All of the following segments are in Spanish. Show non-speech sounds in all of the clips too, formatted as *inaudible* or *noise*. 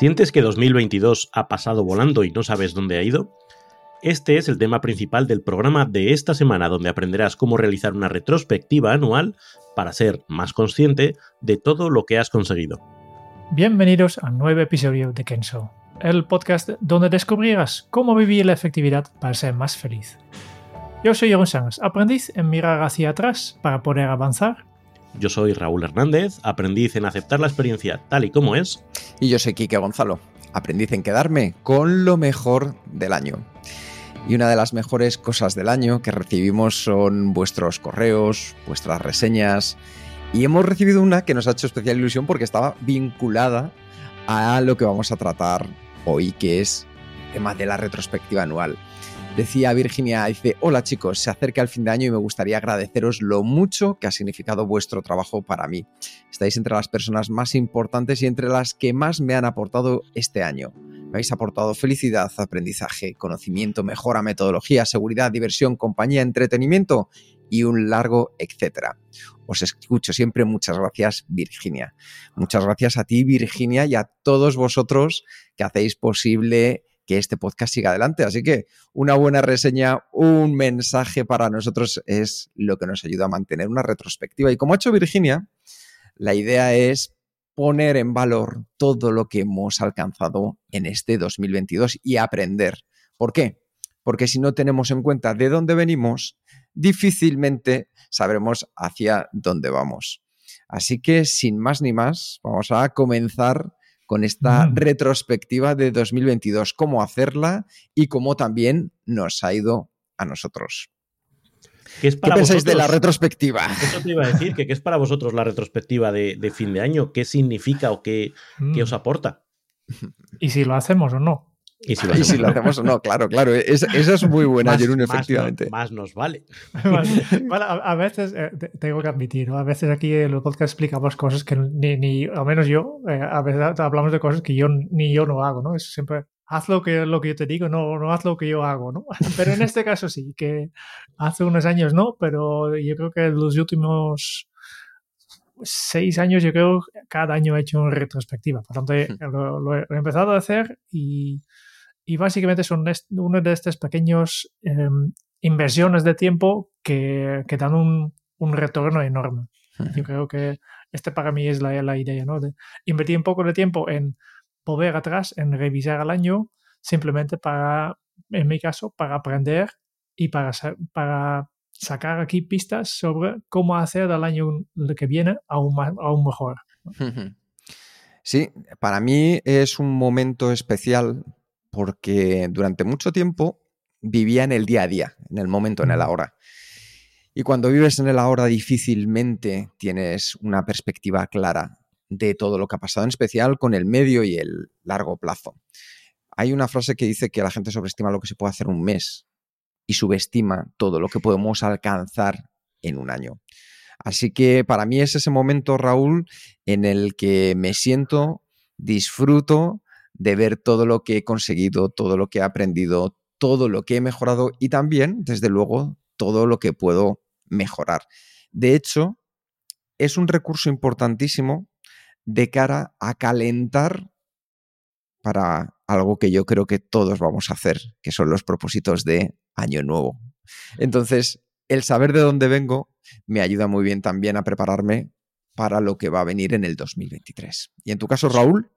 ¿Sientes que 2022 ha pasado volando y no sabes dónde ha ido? Este es el tema principal del programa de esta semana, donde aprenderás cómo realizar una retrospectiva anual para ser más consciente de todo lo que has conseguido. Bienvenidos a un nuevo episodio de Kenso, el podcast donde descubrirás cómo vivir la efectividad para ser más feliz. Yo soy Jeroen Sánchez, aprendiz en mirar hacia atrás para poder avanzar. Yo soy Raúl Hernández, aprendiz en aceptar la experiencia tal y como es. Y yo soy Quique Gonzalo, aprendiz en quedarme con lo mejor del año. Y una de las mejores cosas del año que recibimos son vuestros correos, vuestras reseñas. Y hemos recibido una que nos ha hecho especial ilusión porque estaba vinculada a lo que vamos a tratar hoy, que es el tema de la retrospectiva anual. Decía Virginia, dice, hola chicos, se acerca el fin de año y me gustaría agradeceros lo mucho que ha significado vuestro trabajo para mí. Estáis entre las personas más importantes y entre las que más me han aportado este año. Me habéis aportado felicidad, aprendizaje, conocimiento, mejora, metodología, seguridad, diversión, compañía, entretenimiento y un largo etcétera. Os escucho siempre. Muchas gracias, Virginia. Muchas gracias a ti, Virginia, y a todos vosotros que hacéis posible que este podcast siga adelante. Así que una buena reseña, un mensaje para nosotros es lo que nos ayuda a mantener una retrospectiva. Y como ha hecho Virginia, la idea es poner en valor todo lo que hemos alcanzado en este 2022 y aprender. ¿Por qué? Porque si no tenemos en cuenta de dónde venimos, difícilmente sabremos hacia dónde vamos. Así que sin más ni más, vamos a comenzar con esta Mm. retrospectiva de 2022, cómo hacerla y cómo también nos ha ido a nosotros. ¿Qué, es ¿Qué para pensáis de la retrospectiva? Eso te iba a decir, que ¿qué es para vosotros la retrospectiva de, de fin de año? ¿Qué significa o qué, qué Mm. os aporta? ¿Y si lo hacemos o no? Y si *laughs* lo Y si hacemos, lo hacemos o no, claro, claro. es- esa es muy buena, más, no- efectivamente. más nos vale. *laughs* Bueno, a, a veces eh, te- tengo que admitir, ¿no? a veces aquí en el podcast explicamos cosas que ni, ni al menos yo, eh, a veces hablamos de cosas que yo ni yo no hago, ¿no? Es siempre haz lo que, lo que yo te digo, no, no haz lo que yo hago, ¿no? *laughs* Pero en este caso sí, que hace unos años no, pero yo creo que los últimos seis años, yo creo, cada año he hecho una retrospectiva. Por tanto, he- lo, lo he empezado a hacer y, y básicamente son uno de estos pequeños em, inversiones de tiempo que, que dan un, un retorno enorme. Yo creo que este para mí es la, la idea, ¿no? De invertir un poco de tiempo en volver atrás, en revisar el año, simplemente para, en mi caso, para aprender y para, para sacar aquí pistas sobre cómo hacer el año que viene aún, más, aún mejor. Sí, para mí es un momento especial porque durante mucho tiempo vivía en el día a día, en el momento, en el ahora. Y cuando vives en el ahora difícilmente tienes una perspectiva clara de todo lo que ha pasado, en especial con el medio y el largo plazo. Hay una frase que dice que la gente sobreestima lo que se puede hacer en un mes y subestima todo lo que podemos alcanzar en un año. Así que para mí es ese momento, Raúl, en el que me siento, disfruto de ver todo lo que he conseguido, todo lo que he aprendido, todo lo que he mejorado y también, desde luego, todo lo que puedo mejorar. De hecho, es un recurso importantísimo de cara a calentar para algo que yo creo que todos vamos a hacer, que son los propósitos de año nuevo. Entonces, el saber de dónde vengo me ayuda muy bien también a prepararme para lo que va a venir en el 2023. Y en tu caso, Raúl,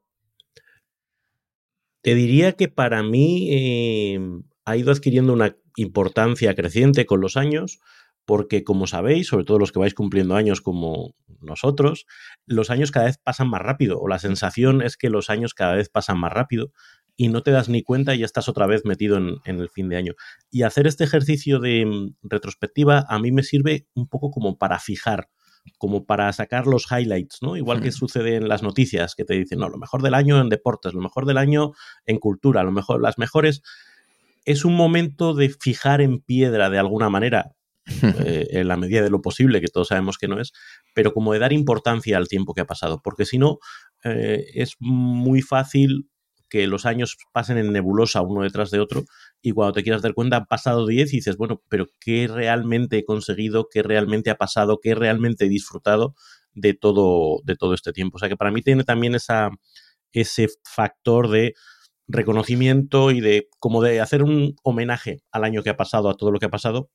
Te diría que para mí eh, ha ido adquiriendo una importancia creciente con los años, porque como sabéis, sobre todo los que vais cumpliendo años como nosotros, los años cada vez pasan más rápido, o la sensación es que los años cada vez pasan más rápido. y no te das ni cuenta y ya estás otra vez metido en, el fin de año. Y hacer este ejercicio de mm, retrospectiva a mí me sirve un poco como para fijar, como para sacar los highlights, ¿no? Igual que sucede en las noticias que te dicen, no, lo mejor del año en deportes, lo mejor del año en cultura, lo mejor, las mejores. Es un momento de fijar en piedra de alguna manera, *laughs* eh, en la medida de lo posible, que todos sabemos que no es, pero como de dar importancia al tiempo que ha pasado, porque si no, eh, es muy fácil que los años pasen en nebulosa uno detrás de otro y cuando te quieras dar cuenta han pasado 10 y dices, bueno, pero ¿qué realmente he conseguido? ¿Qué realmente ha pasado? ¿Qué realmente he disfrutado de todo, de todo este tiempo? O sea que para mí tiene también esa, ese factor de reconocimiento y de como de hacer un homenaje al año que ha pasado, a todo lo que ha pasado,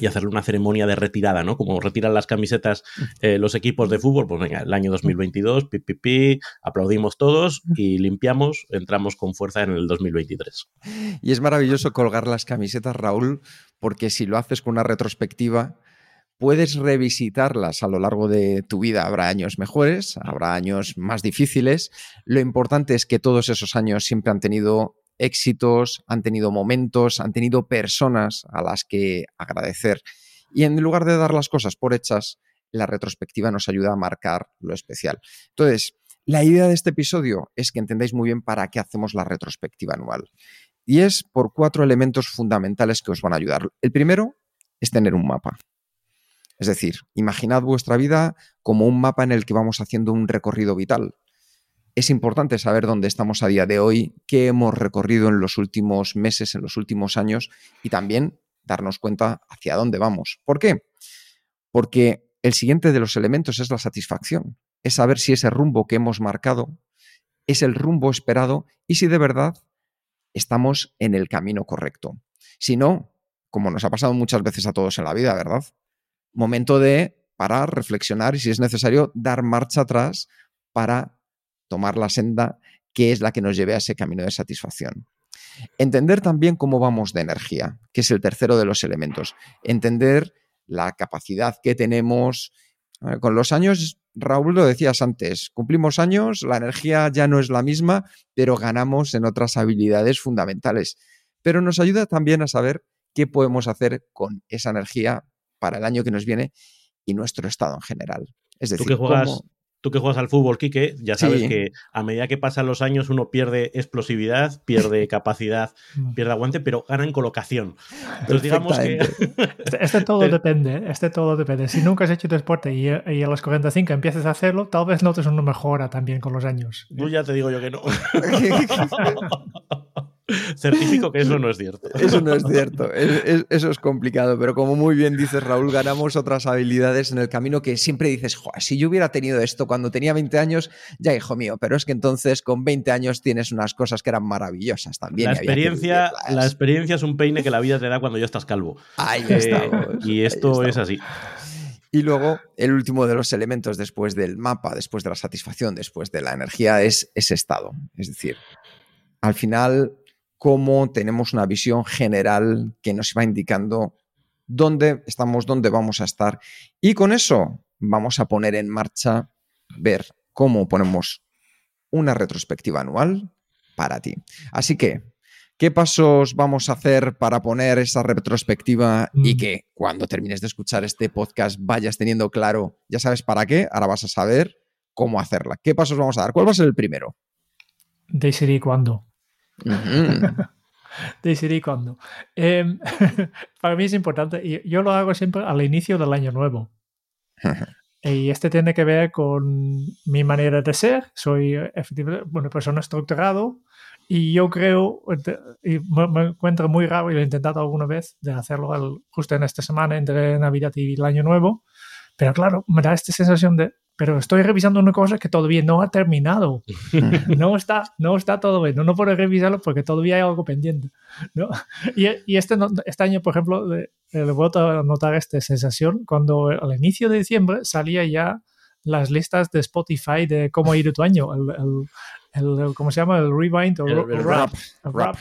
y hacerle una ceremonia de retirada, ¿no? Como retiran las camisetas eh, los equipos de fútbol, pues venga, el año 2022, pi, aplaudimos todos y limpiamos, entramos con fuerza en el 2023. Y es maravilloso colgar las camisetas, Raúl, porque si lo haces con una retrospectiva, puedes revisitarlas a lo largo de tu vida. Habrá años mejores, habrá años más difíciles. Lo importante es que todos esos años siempre han tenido éxitos, han tenido momentos, han tenido personas a las que agradecer. Y en lugar de dar las cosas por hechas, la retrospectiva nos ayuda a marcar lo especial. Entonces, la idea de este episodio es que entendáis muy bien para qué hacemos la retrospectiva anual. Y es por cuatro elementos fundamentales que os van a ayudar. El primero es tener un mapa. Es decir, imaginad vuestra vida como un mapa en el que vamos haciendo un recorrido vital es importante saber dónde estamos a día de hoy, qué hemos recorrido en los últimos meses, en los últimos años y también darnos cuenta hacia dónde vamos. ¿Por qué? Porque el siguiente de los elementos es la satisfacción, es saber si ese rumbo que hemos marcado es el rumbo esperado y si de verdad estamos en el camino correcto. Si no, como nos ha pasado muchas veces a todos en la vida, ¿verdad? Momento de parar, reflexionar y si es necesario dar marcha atrás para tomar la senda que es la que nos lleve a ese camino de satisfacción. Entender también cómo vamos de energía, que es el tercero de los elementos. Entender la capacidad que tenemos. Con los años, Raúl lo decías antes, cumplimos años, la energía ya no es la misma, pero ganamos en otras habilidades fundamentales. Pero nos ayuda también a saber qué podemos hacer con esa energía para el año que nos viene y nuestro estado en general. Es decir, ¿Tú juegas, tú que juegas al fútbol, Quique, ya sabes que a medida que pasan los años uno pierde explosividad, pierde *laughs* capacidad, mm. pierde aguante, pero gana en colocación. Entonces digamos que... *laughs* Este, este, todo depende, ¿eh? este todo depende. Si nunca has hecho tu deporte y, y, a los 45 empiezas a hacerlo, tal vez notes una mejora también con los años. Tú ya te digo yo que no. *laughs* Certifico que eso no es cierto. *laughs* Eso no es cierto. eso es complicado. Pero como muy bien dices, Raúl, ganamos otras habilidades en el camino que siempre dices, si yo hubiera tenido esto cuando tenía 20 años, ya hijo mío. Pero es que entonces con 20 años tienes unas cosas que eran maravillosas también. La, experiencia, la experiencia es un peine que la vida te da cuando ya estás calvo. Ahí eh, Y esto es así. Y luego, el último de los elementos después del mapa, después de la satisfacción, después de la energía, es ese estado. Es decir, al final cómo tenemos una visión general que nos va indicando dónde estamos, dónde vamos a estar. Y con eso vamos a poner en marcha, ver cómo ponemos una retrospectiva anual para ti. Así que, ¿qué pasos vamos a hacer para poner esa retrospectiva y mm. que cuando termines de escuchar este podcast vayas teniendo claro, ya sabes para qué, ahora vas a saber cómo hacerla? ¿Qué pasos vamos a dar? ¿Cuál va a ser el primero? Decidir cuándo. Decidir cuándo. Em, *laughs* para mí es importante, y yo lo hago siempre al inicio del año nuevo. y este tiene que ver con mi manera de ser. Soy efectivamente una persona estructurado y yo creo, y me, encuentro muy raro y lo he intentado alguna vez de hacerlo justo en esta semana entre Navidad y el Año Nuevo. Pero claro, me da esta sensación de pero estoy revisando una cosa que todavía no ha terminado. *laughs* no, está, no está todo bien. No, no puedo revisarlo porque todavía hay algo pendiente. ¿no? Y, y este, este, año, por ejemplo, le, le voy a notar esta sensación cuando al inicio de diciembre salía ya las listas de Spotify de cómo ha ido tu año. El, el, ¿Cómo se llama? El rewind o el, rap. rap.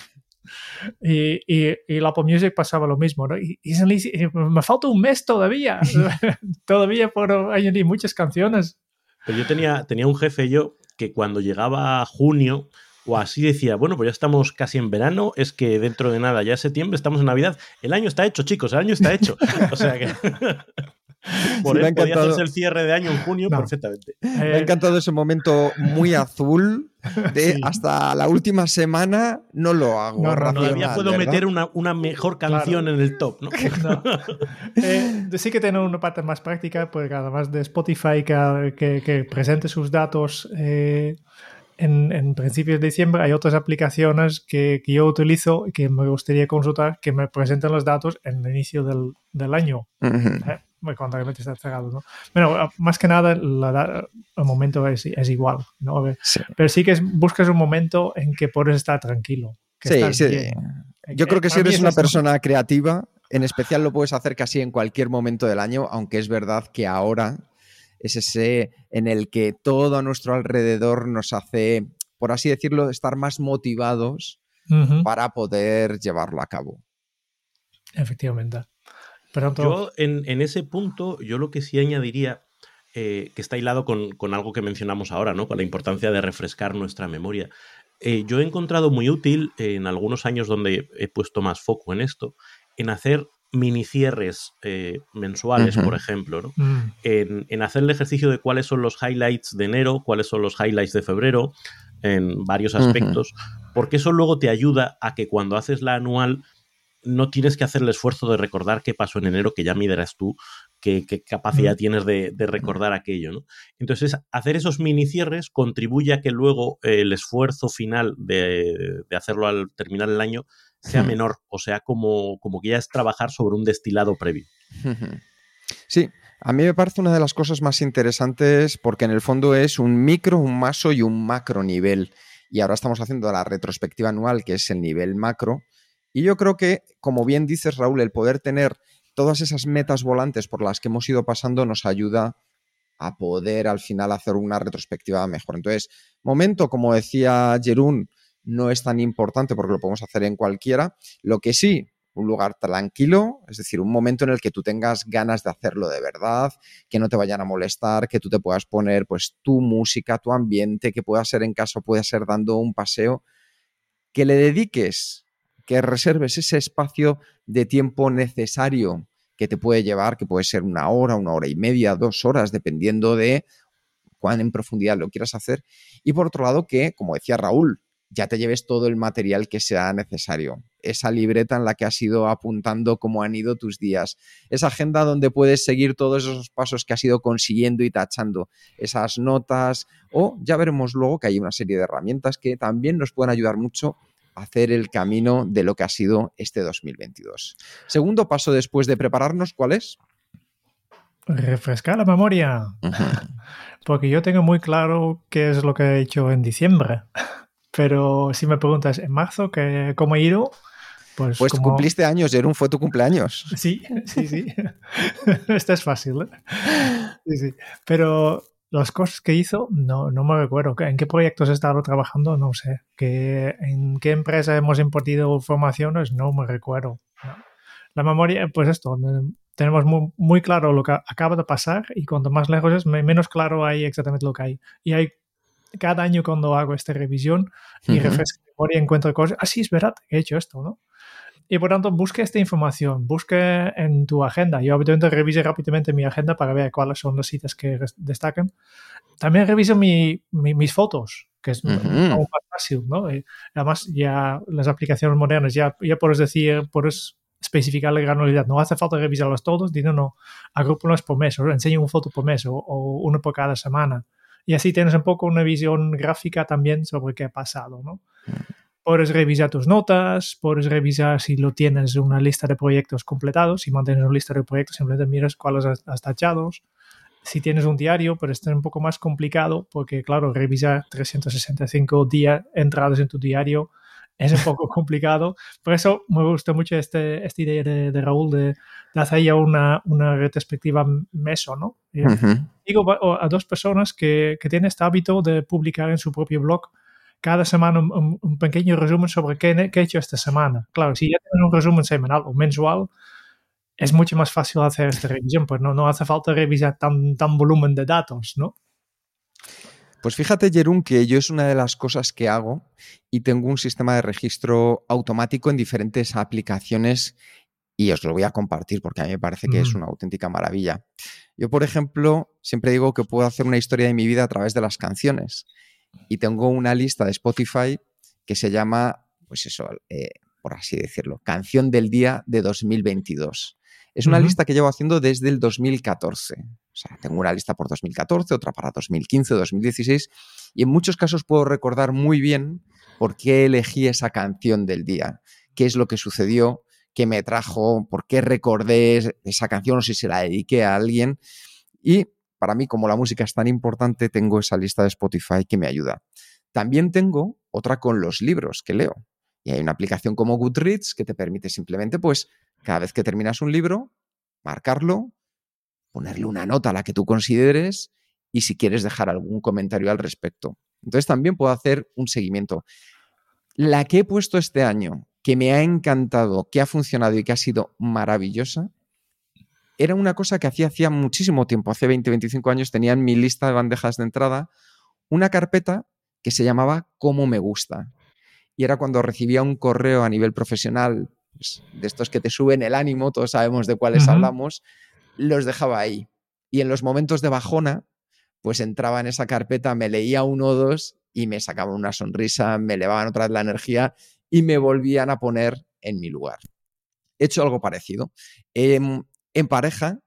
Y, y, y, la Apple Music pasaba lo mismo, ¿no? Y, me falta un mes todavía, *laughs* *laughs* todavía por añadir muchas canciones. Pero yo tenía, tenía un jefe yo que cuando llegaba junio o así decía, bueno, pues ya estamos casi en verano, es que dentro de nada, ya es septiembre, estamos en Navidad, el año está hecho, chicos, el año está hecho. *laughs* O sea que... Por sí, podía hacerse el cierre de año en junio perfectamente. me ha encantado ese momento muy azul de hasta la última semana no lo hago. No, todavía puedo meter una, una, mejor canción en el top, ¿no? *laughs* eh, sí que tiene una parte más práctica, porque además de Spotify que, que, que presente sus datos eh, en, en, principios de diciembre hay otras aplicaciones que, que, yo utilizo y que me gustaría consultar que me presenten los datos en el inicio del, del año. ¿eh? Cuando realmente cerrado, ¿no? Bueno, más que nada la, el momento es, es igual, ¿no? Sí. Pero sí que buscas un momento en que puedes estar tranquilo. sí, sí. Yo creo que si eres una persona creativa, en especial lo puedes hacer casi en cualquier momento del año, aunque es verdad que ahora es ese en el que todo a nuestro alrededor nos hace, por así decirlo, estar más motivados para poder llevarlo a cabo. Efectivamente. Yo en, ese punto, yo lo que sí añadiría, eh, que está hilado con, algo que mencionamos ahora, ¿no? Con la importancia de refrescar nuestra memoria. Eh, yo he encontrado muy útil en algunos años donde he puesto más foco en esto, en hacer mini cierres eh, mensuales, por ejemplo, ¿no? Mm. en, hacer el ejercicio de cuáles son los highlights de enero, cuáles son los highlights de febrero, en varios aspectos, porque eso luego te ayuda a que cuando haces la anual no tienes que hacer el esfuerzo de recordar qué pasó en enero, que ya miderás tú qué, capacidad tienes de, recordar aquello. ¿no? Entonces, hacer esos mini cierres contribuye a que luego el esfuerzo final de, de hacerlo al terminar el año sea menor, o sea, como, como que ya es trabajar sobre un destilado previo. Sí, a mí me parece una de las cosas más interesantes porque en el fondo es un micro, un maso y un macro nivel. Y ahora estamos haciendo la retrospectiva anual, que es el nivel macro. Y yo creo que, como bien dices, Raúl, el poder tener todas esas metas volantes por las que hemos ido pasando nos ayuda a poder al final hacer una retrospectiva mejor. Entonces, momento, como decía Jerún, no es tan importante porque lo podemos hacer en cualquiera. Lo que sí, un lugar tranquilo, es decir, un momento en el que tú tengas ganas de hacerlo de verdad, que no te vayan a molestar, que tú te puedas poner pues tu música, tu ambiente, que pueda ser en casa, pueda ser dando un paseo, que le dediques, que reserves ese espacio de tiempo necesario que te puede llevar, que puede ser una hora, una hora y media, dos horas, dependiendo de cuán en profundidad lo quieras hacer. Y por otro lado, que, como decía Raúl, ya te lleves todo el material que sea necesario. Esa libreta en la que has ido apuntando cómo han ido tus días. Esa agenda donde puedes seguir todos esos pasos que has ido consiguiendo y tachando. Esas notas. O ya veremos luego que hay una serie de herramientas que también nos pueden ayudar mucho hacer el camino de lo que ha sido este 2022. Segundo paso después de prepararnos, ¿cuál es? Refrescar la memoria. *laughs* Porque yo tengo muy claro qué es lo que he hecho en diciembre. *laughs* Pero si me preguntas en marzo que, cómo he ido, pues. Pues cumpliste años, Jerón, fue tu cumpleaños. Sí, sí, sí. *laughs* Esto es fácil. ¿eh? Sí, sí. Pero las cosas que hizo, no, no me recuerdo. ¿En qué proyectos he estado trabajando? No sé. ¿En qué empresa hemos impartido formaciones? No me recuerdo. La memoria, pues esto, tenemos muy, muy, claro lo que acaba de pasar y cuanto más lejos es, menos claro hay exactamente lo que hay. Y hay cada año cuando hago esta revisión y refresco mi memoria encuentro cosas, así ah, es verdad, he hecho esto, ¿no? Y por tanto, busque esta información, busque en tu agenda. Yo habitualmente reviso rápidamente mi agenda para ver cuáles son las citas que destacan. También reviso mi, mis fotos, que es más fácil, ¿no? además, ya las aplicaciones modernas, ya, ya puedes decir, puedes especificar la granularidad. No hace falta revisarlos todos, no, no, agrupo por mes, o enseño una foto por mes, o, o uno por cada semana. Y así tienes un poco una visión gráfica también sobre qué ha pasado, ¿no? Puedes revisar tus notas, puedes revisar si lo tienes una lista de proyectos completados, si mantienes una lista de proyectos, simplemente miras cuáles has tachado. Si tienes un diario, pero esto es un poco más complicado porque, claro, revisar 365 días entradas en tu diario es un poco *laughs* complicado. Por eso me gusta mucho este, esta idea de, Raúl de, hacer ya una, una retrospectiva meso, ¿no? Digo a dos personas que, que, tienen este hábito de publicar en su propio blog cada semana un, pequeño resumen sobre qué, qué, he hecho esta semana. Claro, si ya tienen un resumen semanal o mensual, es mucho más fácil hacer esta revisión, pues no, no hace falta revisar tan, tan volumen de datos, ¿no? Pues fíjate, Jerún, que yo es una de las cosas que hago y tengo un sistema de registro automático en diferentes aplicaciones y os lo voy a compartir porque a mí me parece que es una auténtica maravilla. Yo, por ejemplo, siempre digo que puedo hacer una historia de mi vida a través de las canciones y tengo una lista de Spotify que se llama, pues eso, eh, por así decirlo, Canción del Día de 2022. Es una lista que llevo haciendo desde el 2014. O sea, tengo una lista por 2014, otra para 2015, 2016, y en muchos casos puedo recordar muy bien por qué elegí esa canción del día, qué es lo que sucedió, qué me trajo, por qué recordé esa canción o si se la dediqué a alguien. Y para mí, como la música es tan importante, tengo esa lista de Spotify que me ayuda. También tengo otra con los libros que leo. Y hay una aplicación como Goodreads que te permite simplemente, pues, cada vez que terminas un libro, marcarlo, ponerle una nota a la que tú consideres y si quieres dejar algún comentario al respecto. Entonces también puedo hacer un seguimiento. La que he puesto este año, que me ha encantado, que ha funcionado y que ha sido maravillosa, era una cosa que hacía hacía muchísimo tiempo, hace 20, 25 años, tenía en mi lista de bandejas de entrada una carpeta que se llamaba Cómo me gusta. Y era cuando recibía un correo a nivel profesional, pues, de estos que te suben el ánimo, todos sabemos de cuáles hablamos, los dejaba ahí. Y en los momentos de bajona, pues entraba en esa carpeta, me leía uno o dos y me sacaba una sonrisa, me elevaban otra vez la energía y me volvían a poner en mi lugar. He hecho algo parecido. Em, en pareja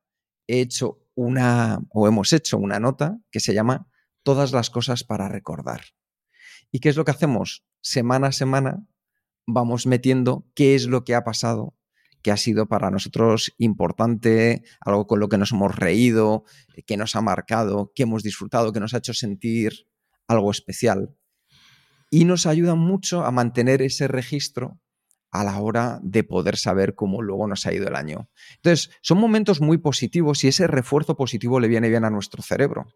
he hecho una, o hemos hecho una nota que se llama Todas las cosas para recordar. ¿Y qué es lo que hacemos? Semana a semana vamos metiendo qué es lo que ha pasado, que ha sido para nosotros importante, algo con lo que nos hemos reído, que nos ha marcado, que hemos disfrutado, que nos ha hecho sentir algo especial. Y nos ayuda mucho a mantener ese registro a la hora de poder saber cómo luego nos ha ido el año. Entonces, son momentos muy positivos y ese refuerzo positivo le viene bien a nuestro cerebro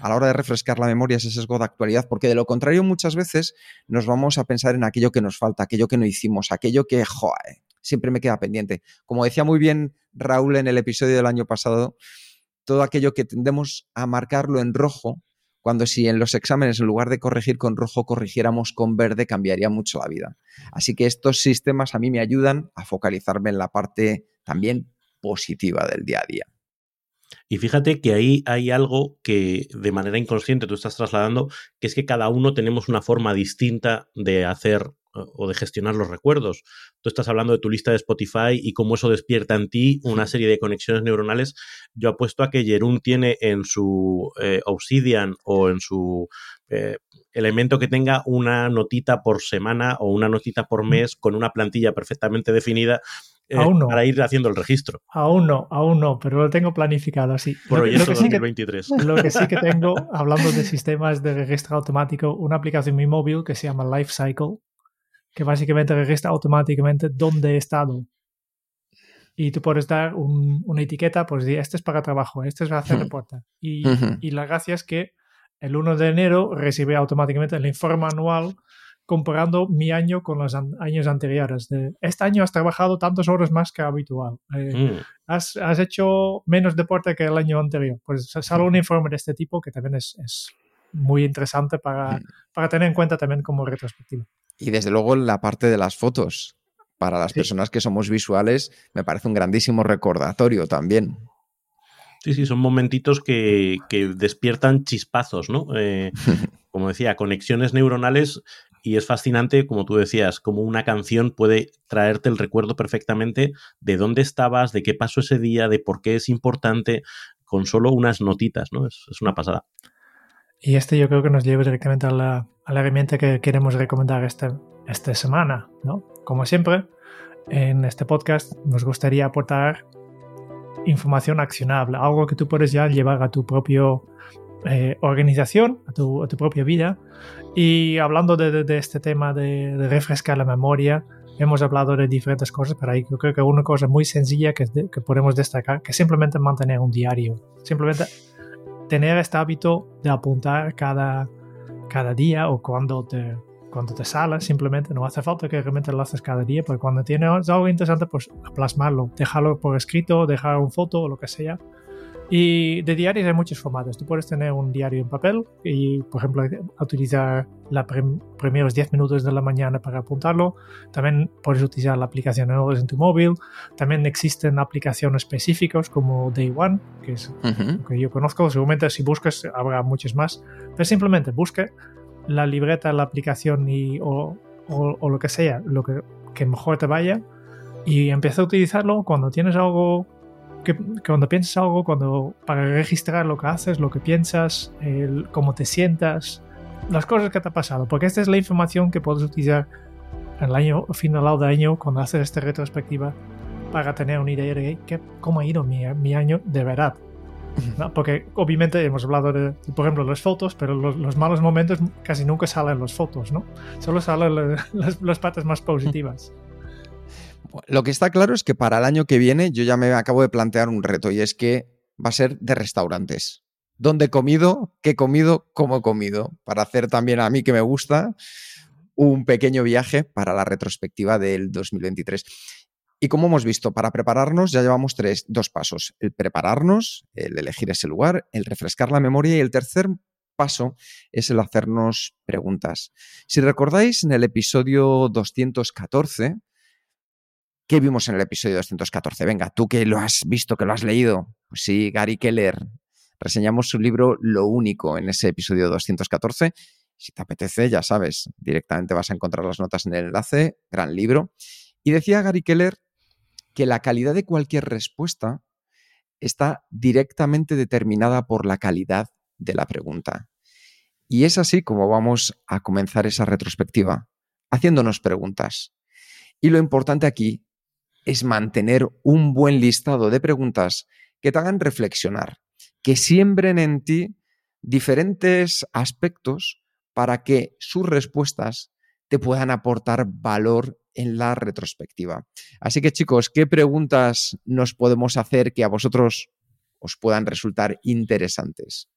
a la hora de refrescar la memoria ese sesgo de actualidad, porque de lo contrario muchas veces nos vamos a pensar en aquello que nos falta, aquello que no hicimos, aquello que, joder, siempre me queda pendiente. Como decía muy bien Raúl en el episodio del año pasado, todo aquello que tendemos a marcarlo en rojo, cuando si en los exámenes en lugar de corregir con rojo corrigiéramos con verde cambiaría mucho la vida. Así que estos sistemas a mí me ayudan a focalizarme en la parte también positiva del día a día. Y fíjate que ahí hay algo que de manera inconsciente tú estás trasladando, que es que cada uno tenemos una forma distinta de hacer o de gestionar los recuerdos. Tú estás hablando de tu lista de Spotify y cómo eso despierta en ti una serie de conexiones neuronales. Yo apuesto a que Jerún tiene en su eh, Obsidian o en su eh, elemento que tenga una notita por semana o una notita por mes con una plantilla perfectamente definida eh, para ir haciendo el registro. Aún no, aún no, pero lo tengo planificado así. Proyecto lo 2023. *laughs* lo que sí que tengo, *laughs* hablando de sistemas de registro automático, una aplicación en mi móvil que se llama Life Cycle, que básicamente registra automáticamente dónde he estado. Y tú puedes dar una etiqueta, pues este es para trabajo, este es para hacer reporte. Y, y la gracia es que el 1 de enero recibe automáticamente el informe anual comparando mi año con los años anteriores. De, este año has trabajado tantas horas más que habitual. Eh, mm. has, has, hecho menos deporte que el año anterior. Pues sale un informe de este tipo que también es, es muy interesante para, mm. para, tener en cuenta también como retrospectiva. Y desde luego la parte de las fotos. Para las personas que somos visuales, me parece un grandísimo recordatorio también. Sí, sí, son momentitos que, que despiertan chispazos, ¿no? Eh, *laughs* como decía, conexiones neuronales y es fascinante, como tú decías, como una canción puede traerte el recuerdo perfectamente de dónde estabas, de qué pasó ese día, de por qué es importante, con solo unas notitas, ¿no? Es, es una pasada. Y este yo creo que nos lleva directamente a la, a la herramienta que queremos recomendar esta, esta semana, ¿no? Como siempre, en este podcast nos gustaría aportar información accionable, algo que tú puedes ya llevar a tu propio eh, organización, a tu, a tu, propia vida. Y hablando de, de, este tema de, de, refrescar la memoria, hemos hablado de diferentes cosas, pero ahí yo creo que una cosa muy sencilla que, que podemos destacar, que simplemente mantener un diario, simplemente tener este hábito de apuntar cada, cada día o cuando te, cuando te sale, simplemente no hace falta que realmente lo haces cada día, porque cuando tienes algo interesante, pues plasmarlo, dejarlo por escrito, dejar una foto o lo que sea. Y de diarios hay muchos formatos. Tú puedes tener un diario en papel y, por ejemplo, utilizar los primeros 10 minutos de la mañana para apuntarlo. También puedes utilizar la aplicación en tu móvil. También existen aplicaciones específicas como Day One, que es que yo conozco. Seguramente si buscas habrá muchos más. Pero simplemente busque la libreta, la aplicación y, o, o, lo que sea, lo que, que mejor te vaya y empieza a utilizarlo cuando tienes algo que, cuando piensas algo, cuando para registrar lo que haces, lo que piensas, el, cómo te sientas, las cosas que te ha pasado, porque esta es la información que puedes utilizar en el año final de año cuando haces esta retrospectiva para tener una idea de cómo ha ido mi, mi año de verdad. Porque obviamente hemos hablado de, por ejemplo, las fotos, pero los, malos momentos casi nunca salen en las fotos, ¿no? Solo salen las, las partes más positivas. *laughs* Lo que está claro es que para el año que viene yo ya me acabo de plantear un reto y es que va a ser de restaurantes. ¿Dónde he comido? ¿Qué he comido? ¿Cómo he comido? Para hacer también a mí que me gusta un pequeño viaje para la retrospectiva del 2023. Y como hemos visto, para prepararnos ya llevamos tres, dos pasos. El prepararnos, el elegir ese lugar, el refrescar la memoria y el tercer paso es el hacernos preguntas. Si recordáis, en el episodio 214 ¿Qué vimos en el episodio 214? Venga, tú que lo has visto, que lo has leído. Pues sí, Gary Keller. Reseñamos su libro Lo Único en ese episodio 214. Si te apetece, ya sabes, directamente vas a encontrar las notas en el enlace. Gran libro. Y decía Gary Keller que la calidad de cualquier respuesta está directamente determinada por la calidad de la pregunta. Y es así como vamos a comenzar esa retrospectiva, haciéndonos preguntas. Y lo importante aquí es mantener un buen listado de preguntas que te hagan reflexionar, que siembren en ti diferentes aspectos para que sus respuestas te puedan aportar valor en la retrospectiva. Así que chicos, ¿qué preguntas nos podemos hacer que a vosotros os puedan resultar interesantes?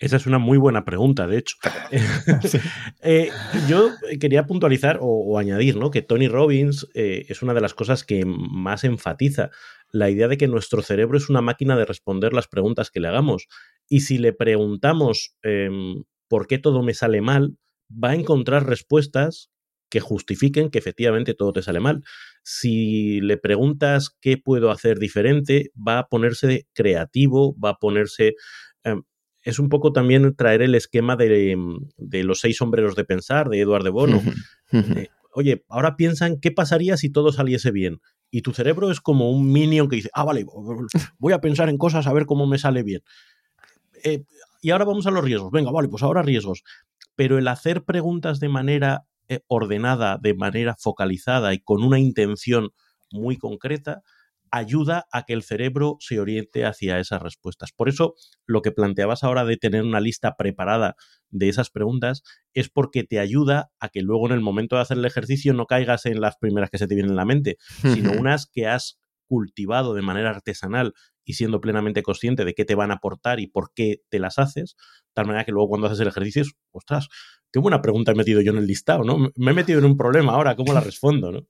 Esa es una muy buena pregunta, de hecho. *laughs* *laughs* Eh, yo quería puntualizar o, añadir ¿no? que Tony Robbins eh, es una de las cosas que más enfatiza la idea de que nuestro cerebro es una máquina de responder las preguntas que le hagamos. Y si le preguntamos em, por qué todo me sale mal, va a encontrar respuestas que justifiquen que efectivamente todo te sale mal. Si le preguntas qué puedo hacer diferente, va a ponerse creativo, va a ponerse es un poco también traer el esquema de, los seis sombreros de pensar de Eduardo de Bono. Eh, oye, ahora piensan qué pasaría si todo saliese bien. Y tu cerebro es como un minion que dice, ah, vale, voy a pensar en cosas a ver cómo me sale bien. Eh, y ahora vamos a los riesgos. Venga, vale, pues ahora riesgos. Pero el hacer preguntas de manera eh, ordenada, de manera focalizada y con una intención muy concreta, ayuda a que el cerebro se oriente hacia esas respuestas. Por eso, lo que planteabas ahora de tener una lista preparada de esas preguntas es porque te ayuda a que luego en el momento de hacer el ejercicio no caigas en las primeras que se te vienen en la mente, sino *laughs* unas que has cultivado de manera artesanal y siendo plenamente consciente de qué te van a aportar y por qué te las haces, tal manera que luego cuando haces el ejercicio, ostras, qué buena pregunta he metido yo en el listado, ¿no? Me he metido en un problema ahora, ¿cómo la respondo, no?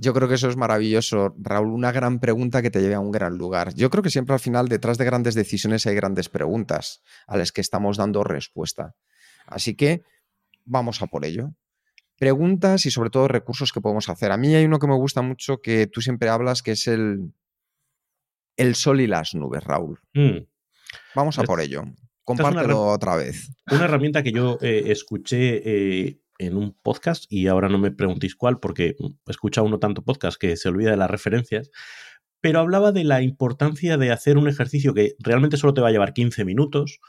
Yo creo que eso es maravilloso, Raúl. Una gran pregunta que te lleve a un gran lugar. Yo creo que siempre al final, detrás de grandes decisiones, hay grandes preguntas a las que estamos dando respuesta. Así que vamos a por ello. Preguntas y sobre todo recursos que podemos hacer. A mí hay uno que me gusta mucho que tú siempre hablas, que es el, el sol y las nubes, Raúl. Mm. Vamos a por ello. Compártelo otra vez. Una herramienta que yo eh, escuché eh, en un podcast, y ahora no me preguntéis cuál, porque escucha uno tanto podcast que se olvida de las referencias, pero hablaba de la importancia de hacer un ejercicio que realmente solo te va a llevar 15 minutos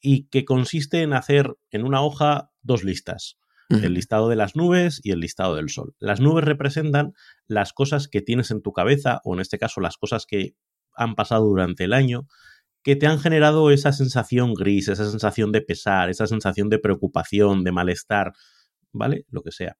y que consiste en hacer en una hoja dos listas. El listado de las nubes y el listado del sol. Las nubes representan las cosas que tienes en tu cabeza, o en este caso las cosas que han pasado durante el año, que te han generado esa sensación gris, esa sensación de pesar, esa sensación de preocupación, de malestar, ¿vale? Lo que sea.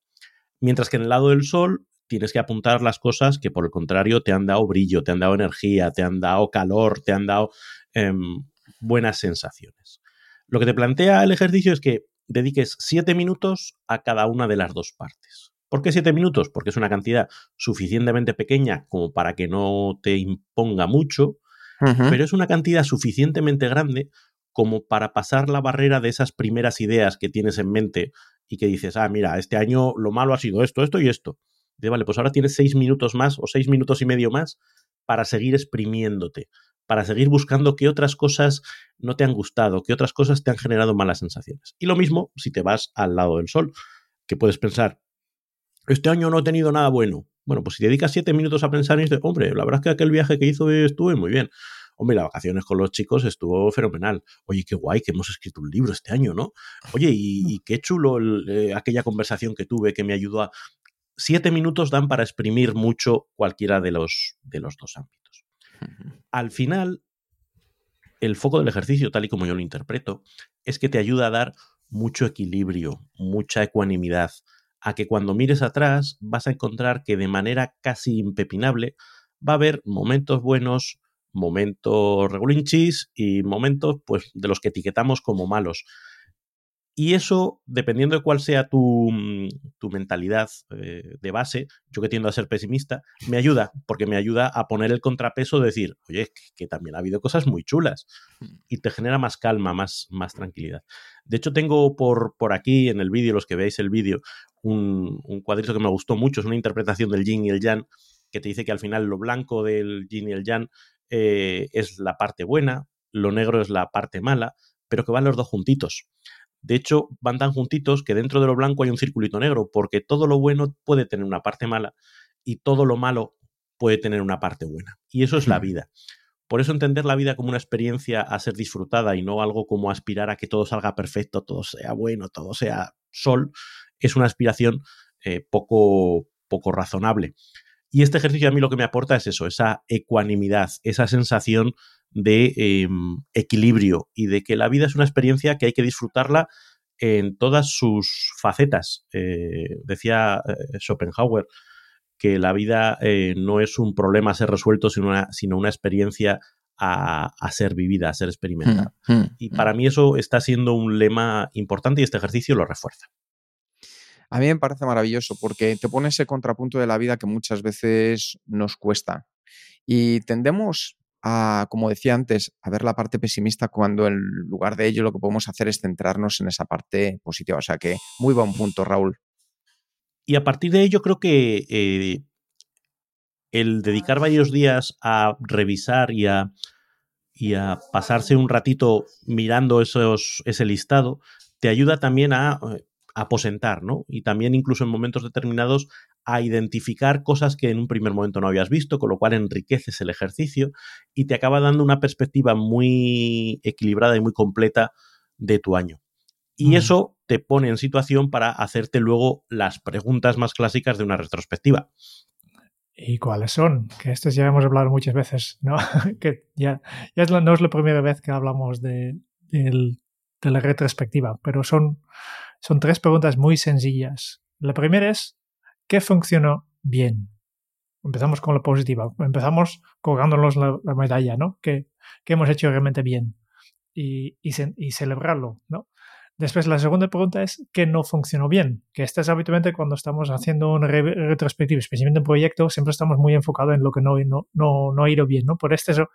Mientras que en el lado del sol tienes que apuntar las cosas que por el contrario te han dado brillo, te han dado energía, te han dado calor, te han dado em, buenas sensaciones. Lo que te plantea el ejercicio es que dediques siete minutos a cada una de las dos partes. ¿Por qué siete minutos? Porque es una cantidad suficientemente pequeña como para que no te imponga mucho pero es una cantidad suficientemente grande como para pasar la barrera de esas primeras ideas que tienes en mente y que dices, ah, mira, este año lo malo ha sido esto, esto y esto. De, vale, pues ahora tienes seis minutos más o seis minutos y medio más para seguir exprimiéndote, para seguir buscando qué otras cosas no te han gustado, qué otras cosas te han generado malas sensaciones. Y lo mismo si te vas al lado del sol, que puedes pensar, este año no he tenido nada bueno. Bueno, pues si te dedicas siete minutos a pensar y dices, hombre, la verdad es que aquel viaje que hizo estuve muy bien. Hombre, las vacaciones con los chicos estuvo fenomenal. Oye, qué guay que hemos escrito un libro este año, ¿no? Oye, y, qué chulo eh, aquella conversación que tuve que me ayudó a... Siete minutos dan para exprimir mucho cualquiera de los, de los dos ámbitos. Al final, el foco del ejercicio, tal y como yo lo interpreto, es que te ayuda a dar mucho equilibrio, mucha ecuanimidad, a que cuando mires atrás vas a encontrar que de manera casi impepinable va a haber momentos buenos, momentos regulinchis y momentos pues de los que etiquetamos como malos. Y eso, dependiendo de cuál sea tu, mm, mentalidad eh, de base, yo que tiendo a ser pesimista, me ayuda, porque me ayuda a poner el contrapeso de decir, oye, que, también ha habido cosas muy chulas. Mm. Y te genera más calma, más, más tranquilidad. De hecho, tengo por, por aquí en el vídeo, los que veáis el vídeo, un, un, cuadrito que me gustó mucho, es una interpretación del yin y el yang, que te dice que al final lo blanco del yin y el yang eh, es la parte buena, lo negro es la parte mala, pero que van los dos juntitos. De hecho, van tan juntitos que dentro de lo blanco hay un circulito negro, porque todo lo bueno puede tener una parte mala y todo lo malo puede tener una parte buena. Y eso es la vida. Por eso entender la vida como una experiencia a ser disfrutada y no algo como aspirar a que todo salga perfecto, todo sea bueno, todo sea sol, es una aspiración eh, poco, poco razonable. Y este ejercicio a mí lo que me aporta es eso, esa ecuanimidad, esa sensación de em, equilibrio y de que la vida es una experiencia que hay que disfrutarla en todas sus facetas. Eh, decía eh, Schopenhauer que la vida eh, no es un problema a ser resuelto, sino una, sino una experiencia a, ser vivida, a ser experimentada. Mm, mm, y mm. para mí eso está siendo un lema importante y este ejercicio lo refuerza. A mí me parece maravilloso porque te pone ese contrapunto de la vida que muchas veces nos cuesta. Y tendemos a, como decía antes, a ver la parte pesimista cuando en lugar de ello lo que podemos hacer es centrarnos en esa parte positiva. O sea que muy buen punto, Raúl. Y a partir de ello creo que eh, el dedicar varios días a revisar y a, y a pasarse un ratito mirando esos, ese listado te ayuda también a eh, aposentar, ¿no? Y también incluso en momentos determinados a identificar cosas que en un primer momento no habías visto, con lo cual enriqueces el ejercicio y te acaba dando una perspectiva muy equilibrada y muy completa de tu año. Y mm. eso te pone en situación para hacerte luego las preguntas más clásicas de una retrospectiva. ¿Y cuáles son? Que estos ya hemos hablado muchas veces, ¿no? *laughs* que ya, ya no es la primera vez que hablamos de, de la retrospectiva, pero son son tres preguntas muy sencillas. La primera es, ¿qué funcionó bien? Empezamos con la positiva. Empezamos colgándonos la, medalla, ¿no? ¿Qué, hemos hecho realmente bien? Y, y, celebrarlo, ¿no? Después, la segunda pregunta es ¿qué no funcionó bien? Que esta es habitualmente cuando estamos haciendo una retrospectiva, especialmente en proyecto, siempre estamos muy enfocados en lo que no, no, no, no ha ido bien, ¿no? Por este, este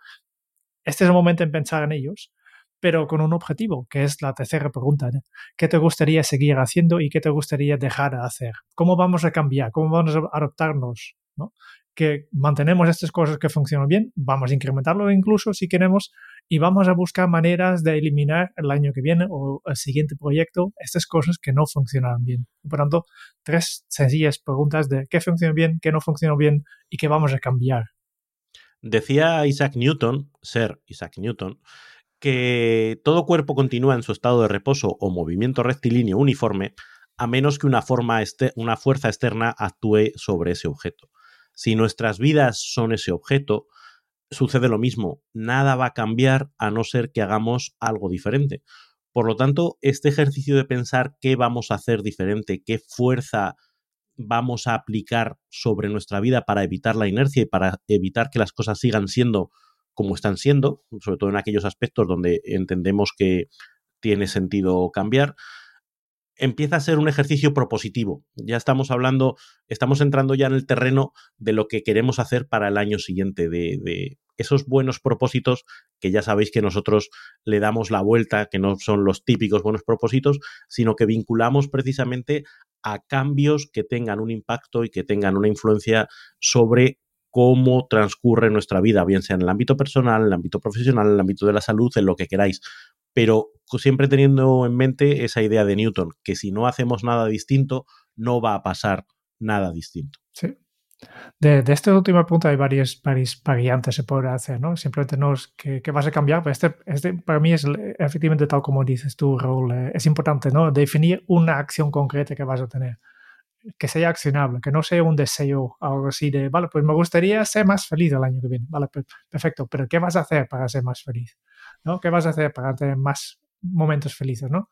es el momento en pensar en ellos pero con un objetivo, que es la tercera pregunta. ¿Qué te gustaría seguir haciendo y qué te gustaría dejar de hacer? ¿Cómo vamos a cambiar? ¿Cómo vamos a adaptarnos? ¿no? Que mantenemos estas cosas que funcionan bien, vamos a incrementarlo incluso si queremos y vamos a buscar maneras de eliminar el año que viene o el siguiente proyecto estas cosas que no funcionan bien. Por tanto, tres sencillas preguntas de qué funciona bien, qué no funciona bien y qué vamos a cambiar. Decía Isaac Newton, ser Isaac Newton, que todo cuerpo continúa en su estado de reposo o movimiento rectilíneo uniforme a menos que una, forma una fuerza externa actúe sobre ese objeto. Si nuestras vidas son ese objeto, sucede lo mismo, nada va a cambiar a no ser que hagamos algo diferente. Por lo tanto, este ejercicio de pensar qué vamos a hacer diferente, qué fuerza vamos a aplicar sobre nuestra vida para evitar la inercia y para evitar que las cosas sigan siendo como están siendo, sobre todo en aquellos aspectos donde entendemos que tiene sentido cambiar, empieza a ser un ejercicio propositivo. Ya estamos hablando, estamos entrando ya en el terreno de lo que queremos hacer para el año siguiente, de, esos buenos propósitos que ya sabéis que nosotros le damos la vuelta, que no son los típicos buenos propósitos, sino que vinculamos precisamente a cambios que tengan un impacto y que tengan una influencia sobre cómo transcurre nuestra vida, bien sea en el ámbito personal, en el ámbito profesional, en el ámbito de la salud, en lo que queráis. Pero siempre teniendo en mente esa idea de Newton, que si no hacemos nada distinto, no va a pasar nada distinto. Sí. De, de este último punto hay varias, varias variantes se puede hacer, ¿no? Simplemente no es que, vas a cambiar, pero este, este para mí es efectivamente tal como dices tú, Raúl, eh, es importante, ¿no? Definir una acción concreta que vas a tener que sea accionable, que no sea un deseo, algo así de, vale, pues me gustaría ser más feliz el año que viene, vale, perfecto, pero ¿qué vas a hacer para ser más feliz? ¿no? ¿Qué vas a hacer para tener más momentos felices, ¿no?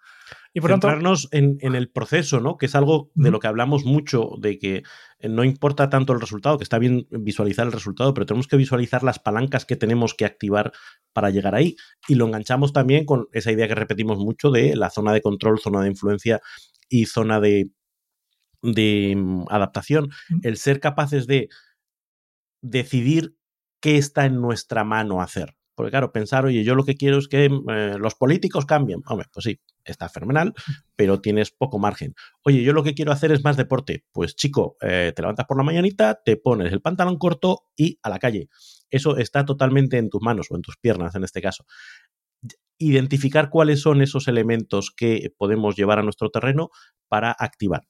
Y por Centrarnos en, en, el proceso, ¿no? Que es algo de lo que hablamos mucho, de que no importa tanto el resultado, que está bien visualizar el resultado, pero tenemos que visualizar las palancas que tenemos que activar para llegar ahí. Y lo enganchamos también con esa idea que repetimos mucho de la zona de control, zona de influencia y zona de, de mm, adaptación, el ser capaces de decidir qué está en nuestra mano hacer. Porque claro, pensar, oye, yo lo que quiero es que mm, eh, los políticos cambien. Hombre, pues sí, está fenomenal, pero tienes poco margen. Oye, yo lo que quiero hacer es más deporte. Pues chico, eh, te levantas por la mañanita, te pones el pantalón corto y a la calle. Eso está totalmente en tus manos o en tus piernas en este caso. Identificar cuáles son esos elementos que podemos llevar a nuestro terreno para activar.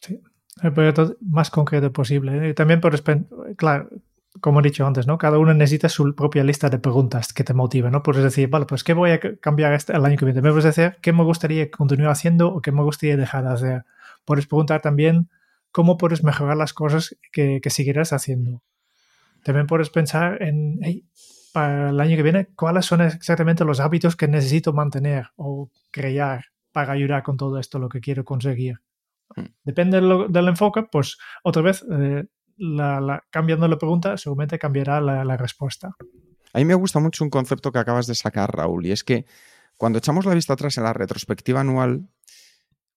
Sí, el proyecto más concreto posible. Y también, por, claro, como he dicho antes, ¿no? Cada uno necesita su propia lista de preguntas que te motiven, ¿no? Puedes decir, vale, pues ¿qué voy a cambiar este, el año que viene? Me puedes decir qué me gustaría continuar haciendo o qué me gustaría dejar de hacer. Puedes preguntar también cómo puedes mejorar las cosas que, que seguirás haciendo. También puedes pensar en, para el año que viene, cuáles son exactamente los hábitos que necesito mantener o crear para ayudar con todo esto, lo que quiero conseguir. Mm. Depende del enfoque, pues otra vez, eh, la, cambiando la pregunta, seguramente cambiará la, respuesta. A mí me gusta mucho un concepto que acabas de sacar, Raúl, y es que cuando echamos la vista atrás en la retrospectiva anual,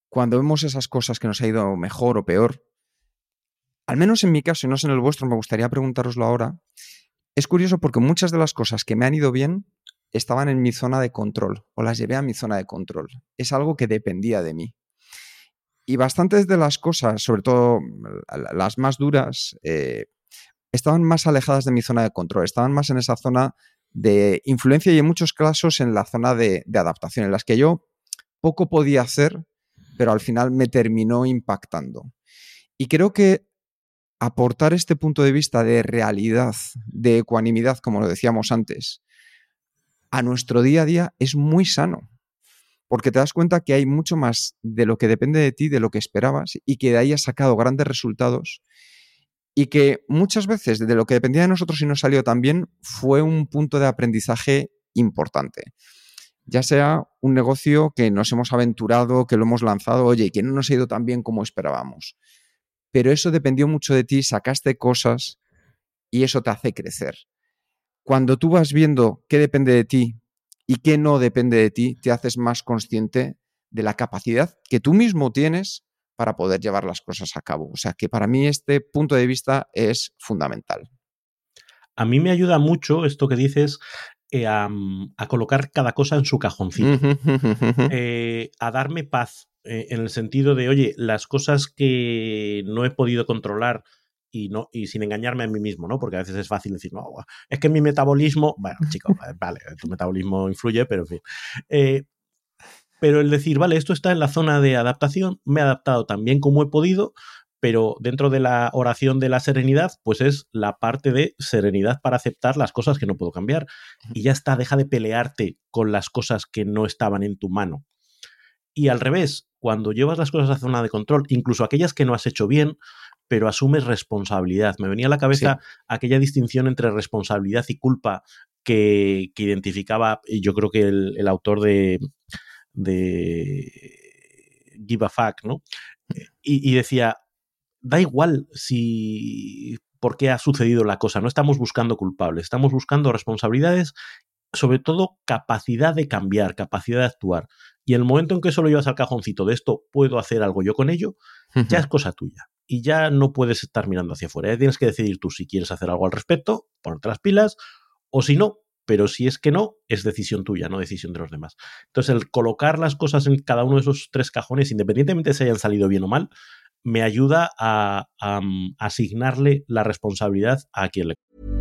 cuando vemos esas cosas que nos ha ido mejor o peor, al menos en mi caso y no sé en el vuestro, me gustaría preguntaroslo ahora, es curioso porque muchas de las cosas que me han ido bien estaban en mi zona de control o las llevé a mi zona de control. Es algo que dependía de mí. Y bastantes de las cosas, sobre todo las más duras, eh, estaban más alejadas de mi zona de control, estaban más en esa zona de influencia y en muchos casos en la zona de, adaptación, en las que yo poco podía hacer, pero al final me terminó impactando. Y creo que aportar este punto de vista de realidad, de ecuanimidad, como lo decíamos antes, a nuestro día a día es muy sano porque te das cuenta que hay mucho más de lo que depende de ti, de lo que esperabas, y que de ahí has sacado grandes resultados, y que muchas veces de lo que dependía de nosotros y no salió tan bien, fue un punto de aprendizaje importante. Ya sea un negocio que nos hemos aventurado, que lo hemos lanzado, oye, y que no nos ha ido tan bien como esperábamos. Pero eso dependió mucho de ti, sacaste cosas y eso te hace crecer. Cuando tú vas viendo qué depende de ti, y que no depende de ti, te haces más consciente de la capacidad que tú mismo tienes para poder llevar las cosas a cabo. O sea que para mí este punto de vista es fundamental. A mí me ayuda mucho esto que dices eh, a, colocar cada cosa en su cajoncito, eh, a darme paz, eh, en el sentido de, oye, las cosas que no he podido controlar, y, no, y sin engañarme a mí mismo, ¿no? Porque a veces es fácil decir, no, es que mi metabolismo, bueno, *laughs* chicos, vale, tu metabolismo influye, pero en fin. Eh, pero el decir, vale, esto está en la zona de adaptación, me he adaptado tan bien como he podido, pero dentro de la oración de la serenidad, pues es la parte de serenidad para aceptar las cosas que no puedo cambiar. Y ya está, deja de pelearte con las cosas que no estaban en tu mano. Y al revés, cuando llevas las cosas a zona de control, incluso aquellas que no has hecho bien, pero asumes responsabilidad. Me venía a la cabeza aquella distinción entre responsabilidad y culpa que, identificaba, y yo creo que el, autor de, de, Give a Fuck, ¿no? Y, y, decía, da igual si por qué ha sucedido la cosa, no estamos buscando culpables, estamos buscando responsabilidades, sobre todo capacidad de cambiar, capacidad de actuar. Y el momento en que solo llevas al cajoncito de esto, puedo hacer algo yo con ello, ya es cosa tuya y ya no puedes estar mirando hacia afuera. Ya tienes que decidir tú si quieres hacer algo al respecto, ponerte las pilas O si no, pero si es que no, es decisión tuya, no decisión de los demás. Entonces, el colocar las cosas en cada uno de esos tres cajones, independientemente de si hayan salido bien o mal, me ayuda a, a, asignarle la responsabilidad a quien le.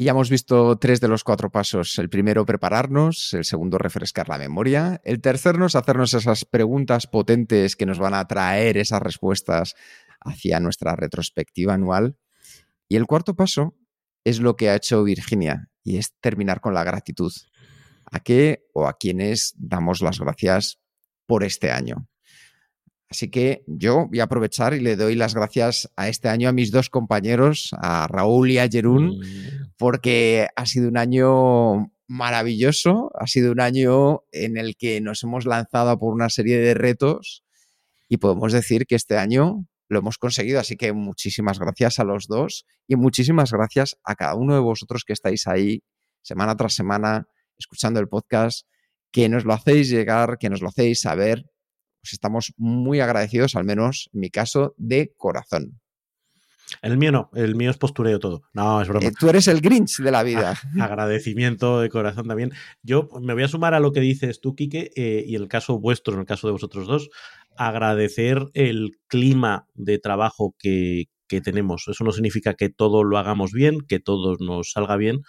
Y ya hemos visto tres de los cuatro pasos. El primero, prepararnos. El segundo, refrescar la memoria. El tercero, hacernos esas preguntas potentes que nos van a traer esas respuestas hacia nuestra retrospectiva anual. Y el cuarto paso es lo que ha hecho Virginia y es terminar con la gratitud. ¿A qué o a quiénes damos las gracias por este año? Así que yo voy a aprovechar y le doy las gracias a este año a mis dos compañeros, a Raúl y a Jerún, Mm, porque ha sido un año maravilloso, ha sido un año en el que nos hemos lanzado por una serie de retos y podemos decir que este año lo hemos conseguido. Así que muchísimas gracias a los dos y muchísimas gracias a cada uno de vosotros que estáis ahí semana tras semana escuchando el podcast, que nos lo hacéis llegar, que nos lo hacéis saber. Pues estamos muy agradecidos, al menos en mi caso, de corazón. El mío no, el mío es postureo todo. No, es broma. Eh, tú eres el Grinch de la vida. *laughs* Agradecimiento de corazón también. Yo me voy a sumar a lo que dices tú, Quique, eh, y el caso vuestro, en el caso de vosotros dos, agradecer el clima de trabajo que, que tenemos. Eso no significa que todo lo hagamos bien, que todo nos salga bien,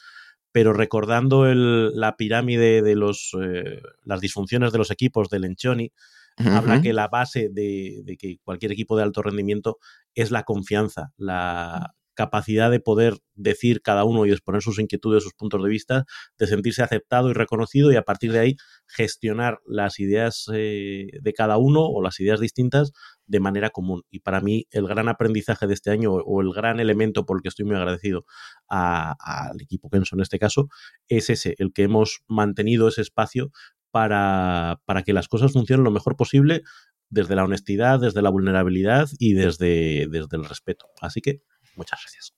pero recordando el, la pirámide de los, eh, las disfunciones de los equipos del Enchoni, habla que la base de, de que cualquier equipo de alto rendimiento es la confianza, la capacidad de poder decir cada uno y exponer sus inquietudes, sus puntos de vista, de sentirse aceptado y reconocido y a partir de ahí gestionar las ideas eh, de cada uno o las ideas distintas de manera común. Y para mí el gran aprendizaje de este año o el gran elemento por el que estoy muy agradecido al equipo Kenso en este caso es ese, el que hemos mantenido ese espacio para, para que las cosas funcionen lo mejor posible desde la honestidad, desde la vulnerabilidad y desde, desde el respeto. Así que muchas gracias.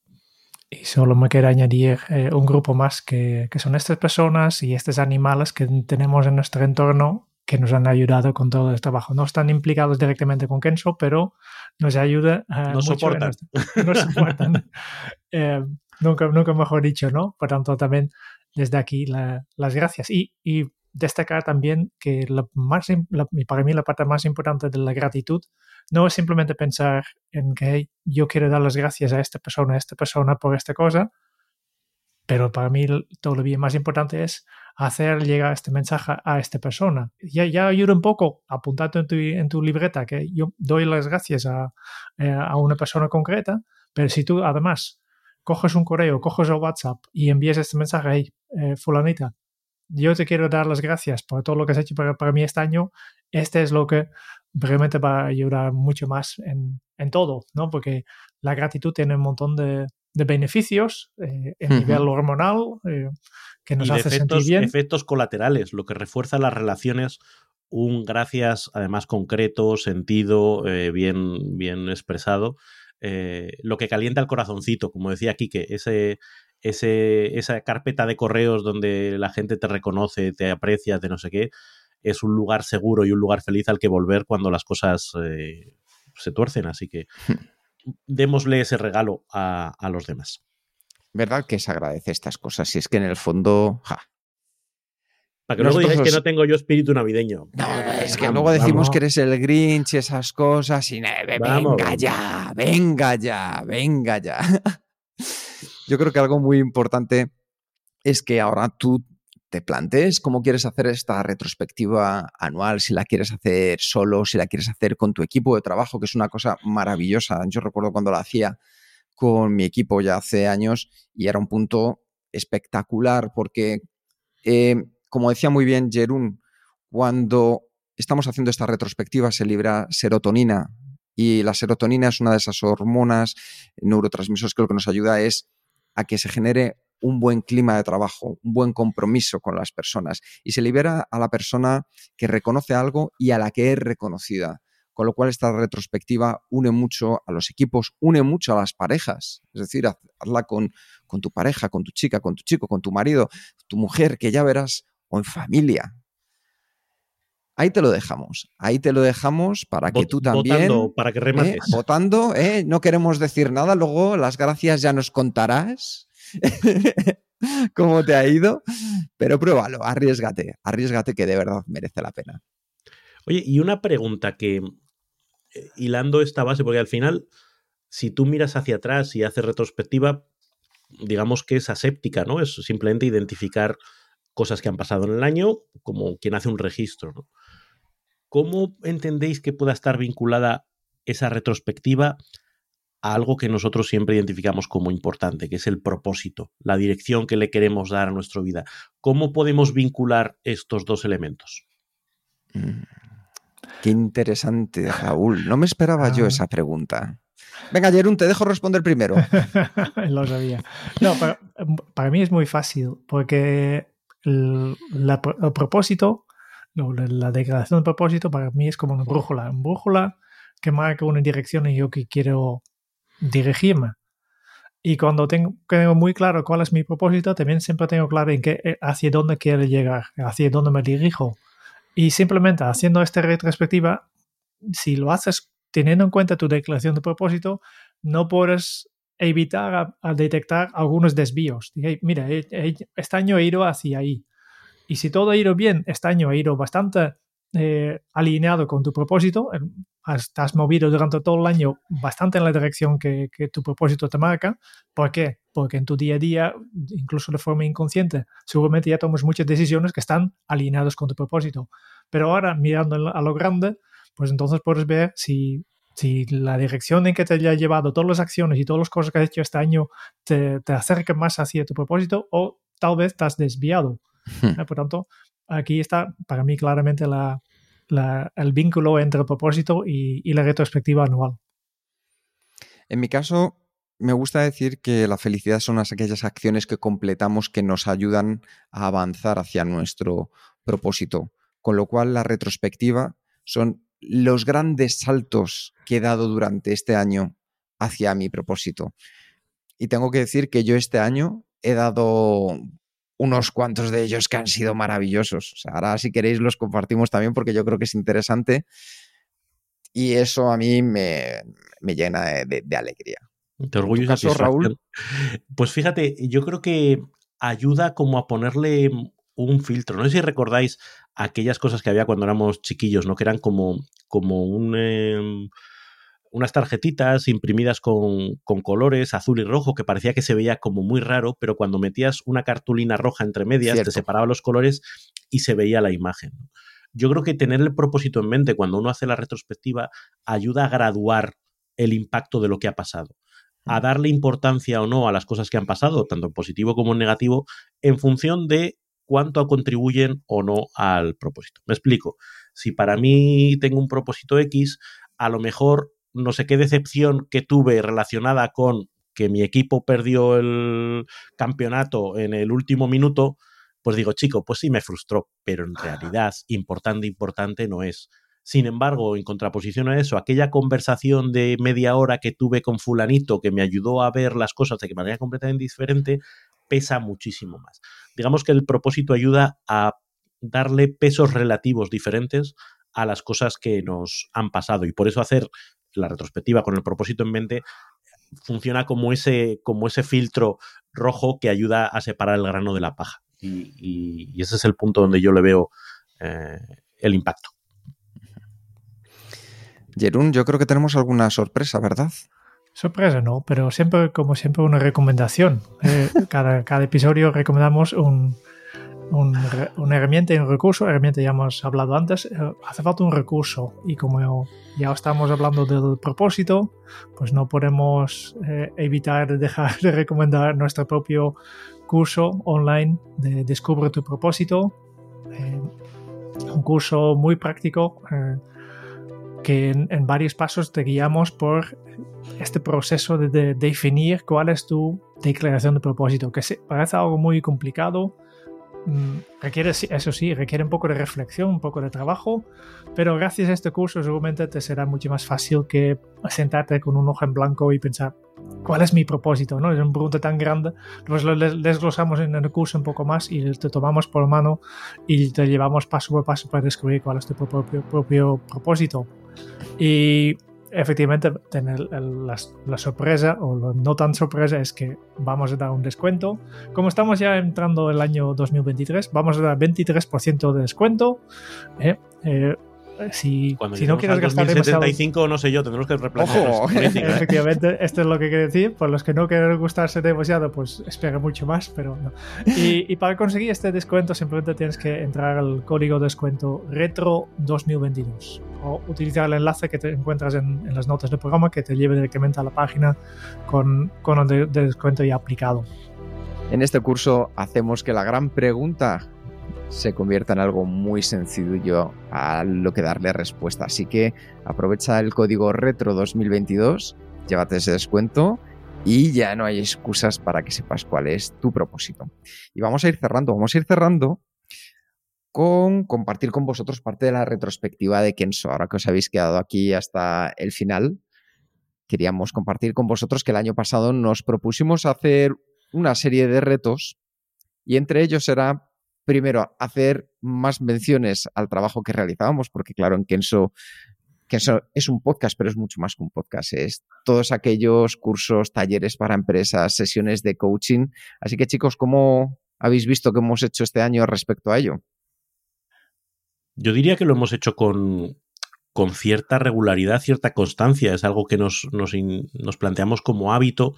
Y solo me queda añadir eh, un grupo más que, que son estas personas y estos animales que tenemos en nuestro entorno que nos han ayudado con todo el trabajo. No están implicados directamente con Kenso, pero nos ayuda eh, Nos soportan. nuestro- nos soportan. *laughs* Eh, nunca, nunca mejor dicho, ¿no? Por tanto, también desde aquí la- las gracias. Y, y destacar también que la más, la- para mí la parte más importante de la gratitud no es simplemente pensar en que "Hey, yo quiero dar las gracias a esta persona, a esta persona por esta cosa, pero para mí todavía más importante es hacer llegar este mensaje a esta persona. Ya, ya ayuda un poco apuntando en tu, en tu libreta que yo doy las gracias a, eh, a una persona concreta, pero si tú además coges un correo, coges el WhatsApp y envías este mensaje, hey, eh, fulanita, yo te quiero dar las gracias por todo lo que has hecho para, para mí este año, este es lo que realmente va a ayudar mucho más en, en todo, ¿no? Porque la gratitud tiene un montón de, de beneficios eh, en nivel hormonal eh, que nos y hace efectos, sentir bien. efectos colaterales, lo que refuerza las relaciones, un gracias además concreto, sentido, eh, bien, bien expresado, eh, lo que calienta el corazoncito, como decía Quique, ese, ese, esa carpeta de correos donde la gente te reconoce, te aprecia, de no sé qué, es un lugar seguro y un lugar feliz al que volver cuando las cosas eh, se tuercen. Así que *laughs* démosle ese regalo a, a los demás. ¿Verdad que se agradece estas cosas? Si es que en el fondo, ja, Para que luego digáis que no tengo yo espíritu navideño. No, es que Vamos, luego decimos vamos. que eres el Grinch y esas cosas y Vamos. venga ya, venga ya, venga ya. *laughs* Yo creo que algo muy importante es que ahora tú te plantees cómo quieres hacer esta retrospectiva anual, si la quieres hacer solo, si la quieres hacer con tu equipo de trabajo, que es una cosa maravillosa. Yo recuerdo cuando la hacía con mi equipo ya hace años y era un punto espectacular porque, eh, como decía muy bien Jerún, cuando estamos haciendo esta retrospectiva se libra serotonina y la serotonina es una de esas hormonas neurotransmisores que lo que nos ayuda es a que se genere un buen clima de trabajo, un buen compromiso con las personas y se libera a la persona que reconoce algo y a la que es reconocida. Con lo cual esta retrospectiva une mucho a los equipos, une mucho a las parejas. Es decir, hazla con, con tu pareja, con tu chica, con tu chico, con tu marido, tu mujer, que ya verás, o en familia. Ahí te lo dejamos. Ahí te lo dejamos para que tú también. Votando, para que remates. ¿eh? votando, ¿eh? no queremos decir nada. Luego las gracias ya nos contarás. *laughs* cómo te ha ido, pero pruébalo, arriesgate, arriesgate que de verdad merece la pena. Oye, y una pregunta que, eh, hilando esta base, porque al final, si tú miras hacia atrás y haces retrospectiva, digamos que es aséptica, ¿no? Es simplemente identificar cosas que han pasado en el año, como quien hace un registro, ¿no? ¿Cómo entendéis que pueda estar vinculada esa retrospectiva a algo que nosotros siempre identificamos como importante, que es el propósito, la dirección que le queremos dar a nuestra vida. ¿Cómo podemos vincular estos dos elementos? Mm, qué interesante, Raúl. No me esperaba yo ah. esa pregunta. Venga, Jerún, te dejo responder primero. *laughs* Lo sabía. No, para, mí es muy fácil, porque el, el propósito, la declaración de propósito para mí es como una brújula. Una brújula que marca una dirección en yo que quiero dirigirme. Y cuando tengo, tengo, muy claro cuál es mi propósito, también siempre tengo claro en qué, eh, hacia dónde quiero llegar, hacia dónde me dirijo. Y simplemente haciendo esta retrospectiva, si lo haces teniendo en cuenta tu declaración de propósito, no puedes evitar a, detectar algunos desvíos. mira, este año he ido hacia ahí. Y si todo ha ido bien, este año ha ido bastante eh, alineado con tu propósito, estás movido durante todo el año bastante en la dirección que, tu propósito te marca. ¿Por qué? Porque en tu día a día, incluso de forma inconsciente, seguramente ya tomas muchas decisiones que están alineadas con tu propósito. Pero ahora, mirando a lo grande, pues entonces puedes ver si, la dirección en que te haya llevado todas las acciones y todas las cosas que has hecho este año te, te acerca más hacia tu propósito o tal vez estás desviado. Hmm. Por tanto, aquí está para mí claramente la, el vínculo entre el propósito y, y la retrospectiva anual. En mi caso, me gusta decir que la felicidad son aquellas acciones que completamos que nos ayudan a avanzar hacia nuestro propósito. Con lo cual, la retrospectiva son los grandes saltos que he dado durante este año hacia mi propósito. Y tengo que decir que yo este año he dado unos cuantos de ellos que han sido maravillosos. ahora si queréis los compartimos también porque yo creo que es interesante y eso a mí me, llena de, alegría. Te orgullo y Raúl? Pues fíjate, yo creo que ayuda como a ponerle un filtro. No sé si recordáis aquellas cosas que había cuando éramos chiquillos, ¿no? Que eran como, como un... Em, unas tarjetitas imprimidas con, colores azul y rojo que parecía que se veía como muy raro, pero cuando metías una cartulina roja entre medias te separaba los colores y se veía la imagen. Yo creo que tener el propósito en mente cuando uno hace la retrospectiva ayuda a graduar el impacto de lo que ha pasado, a darle importancia o no a las cosas que han pasado, tanto en positivo como en negativo, en función de cuánto contribuyen o no al propósito. Me explico. Si para mí tengo un propósito X, a lo mejor no sé qué decepción que tuve relacionada con que mi equipo perdió el campeonato en el último minuto, pues digo, chico, pues sí me frustró, pero en realidad importante, importante no es. Sin embargo, en contraposición a eso, aquella conversación de media hora que tuve con fulanito que me ayudó a ver las cosas de manera completamente diferente, pesa muchísimo más. Digamos que el propósito ayuda a darle pesos relativos diferentes a las cosas que nos han pasado y por eso hacer la retrospectiva con el propósito en mente funciona como ese, como ese filtro rojo que ayuda a separar el grano de la paja. Y, ese es el punto donde yo le veo eh, el impacto. Jerún, yo creo que tenemos alguna sorpresa, ¿verdad? Sorpresa no, pero siempre, como siempre, una recomendación. Eh, *laughs* cada, cada, episodio recomendamos un, una herramienta y un recurso. Herramienta ya hemos hablado antes. Eh, hace falta un recurso y como ya estamos hablando del propósito, pues no podemos eh, evitar dejar de recomendar nuestro propio curso online de Descubre tu propósito. Eh, un curso muy práctico que en, varios pasos te guiamos por este proceso de, definir cuál es tu declaración de propósito, que parece algo muy complicado, requiere, eso sí, requiere un poco de reflexión, un poco de trabajo, pero gracias a este curso seguramente te será mucho más fácil que sentarte con un ojo en blanco y pensar, ¿cuál es mi propósito? ¿no? Es una pregunta tan grande, pues lo desglosamos en el curso un poco más y te tomamos por mano y te llevamos paso por paso para descubrir cuál es tu propio, propio propósito. Y efectivamente, tener la, sorpresa o no tan sorpresa es que vamos a dar un descuento. Como estamos ya entrando el año 2023, vamos a dar 23% de descuento. ¿eh? Eh, si, si no quieres gastar 2075, no sé yo, tendremos que replantear. Ojo, ¿eh? efectivamente, esto es lo que quiero decir. Por los que no quieren gustarse demasiado, pues espera mucho más, pero no. Y, y, para conseguir este descuento, simplemente tienes que entrar al código de descuento Retro 2022 o utilizar el enlace que te encuentras en, las notas del programa que te lleve directamente a la página con, con el de descuento ya aplicado. En este curso hacemos que la gran pregunta se convierta en algo muy sencillo a lo que darle respuesta. Así que aprovecha el código retro 2022, llévate ese descuento y ya no hay excusas para que sepas cuál es tu propósito. Y vamos a ir cerrando, vamos a ir cerrando con compartir con vosotros parte de la retrospectiva de Kenso. Ahora que os habéis quedado aquí hasta el final, queríamos compartir con vosotros que el año pasado nos propusimos hacer una serie de retos y entre ellos era primero, hacer más menciones al trabajo que realizábamos, porque claro, en Kenso, Kenso es un podcast, pero es mucho más que un podcast. Es todos aquellos cursos, talleres para empresas, sesiones de coaching. Así que chicos, ¿cómo habéis visto que hemos hecho este año respecto a ello? Yo diría que lo hemos hecho con, con cierta regularidad, cierta constancia. Es algo que nos, nos, nos planteamos como hábito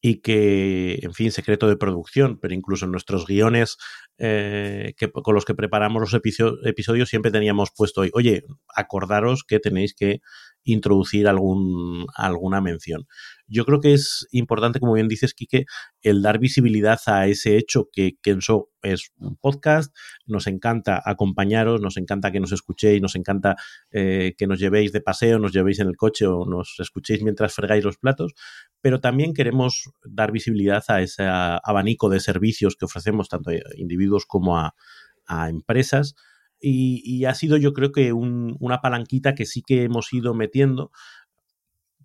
y que, en fin, secreto de producción, pero incluso en nuestros guiones eh, que, con los que preparamos los episodios siempre teníamos puesto hoy, oye, acordaros que tenéis que introducir algún, alguna mención. Yo creo que es importante, como bien dices, Quique, el dar visibilidad a ese hecho que Kenso es un podcast, nos encanta acompañaros, nos encanta que nos escuchéis, nos encanta eh, que nos llevéis de paseo, nos llevéis en el coche o nos escuchéis mientras fregáis los platos, pero también queremos dar visibilidad a ese abanico de servicios que ofrecemos tanto a individuos como a, empresas. Y, ha sido yo creo que una palanquita que sí que hemos ido metiendo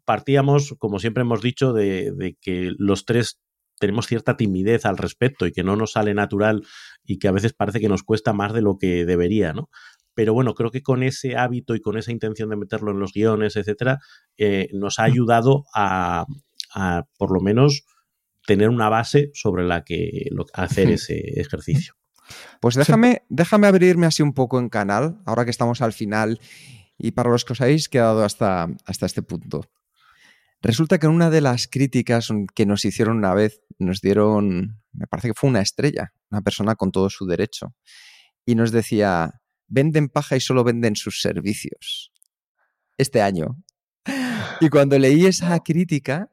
partíamos, como siempre hemos dicho, de, que los tres tenemos cierta timidez al respecto y que no nos sale natural y que a veces parece que nos cuesta más de lo que debería, ¿no? Pero bueno, creo que con ese hábito y con esa intención de meterlo en los guiones, etcétera, eh, nos ha ayudado a, por lo menos tener una base sobre la que hacer ese ejercicio. Pues déjame, déjame abrirme así un poco en canal, ahora que estamos al final y para los que os habéis quedado hasta, hasta este punto. Resulta que en una de las críticas que nos hicieron una vez, nos dieron, me parece que fue una estrella, una persona con todo su derecho, y nos decía, venden paja y solo venden sus servicios. Este año. Y cuando leí esa crítica,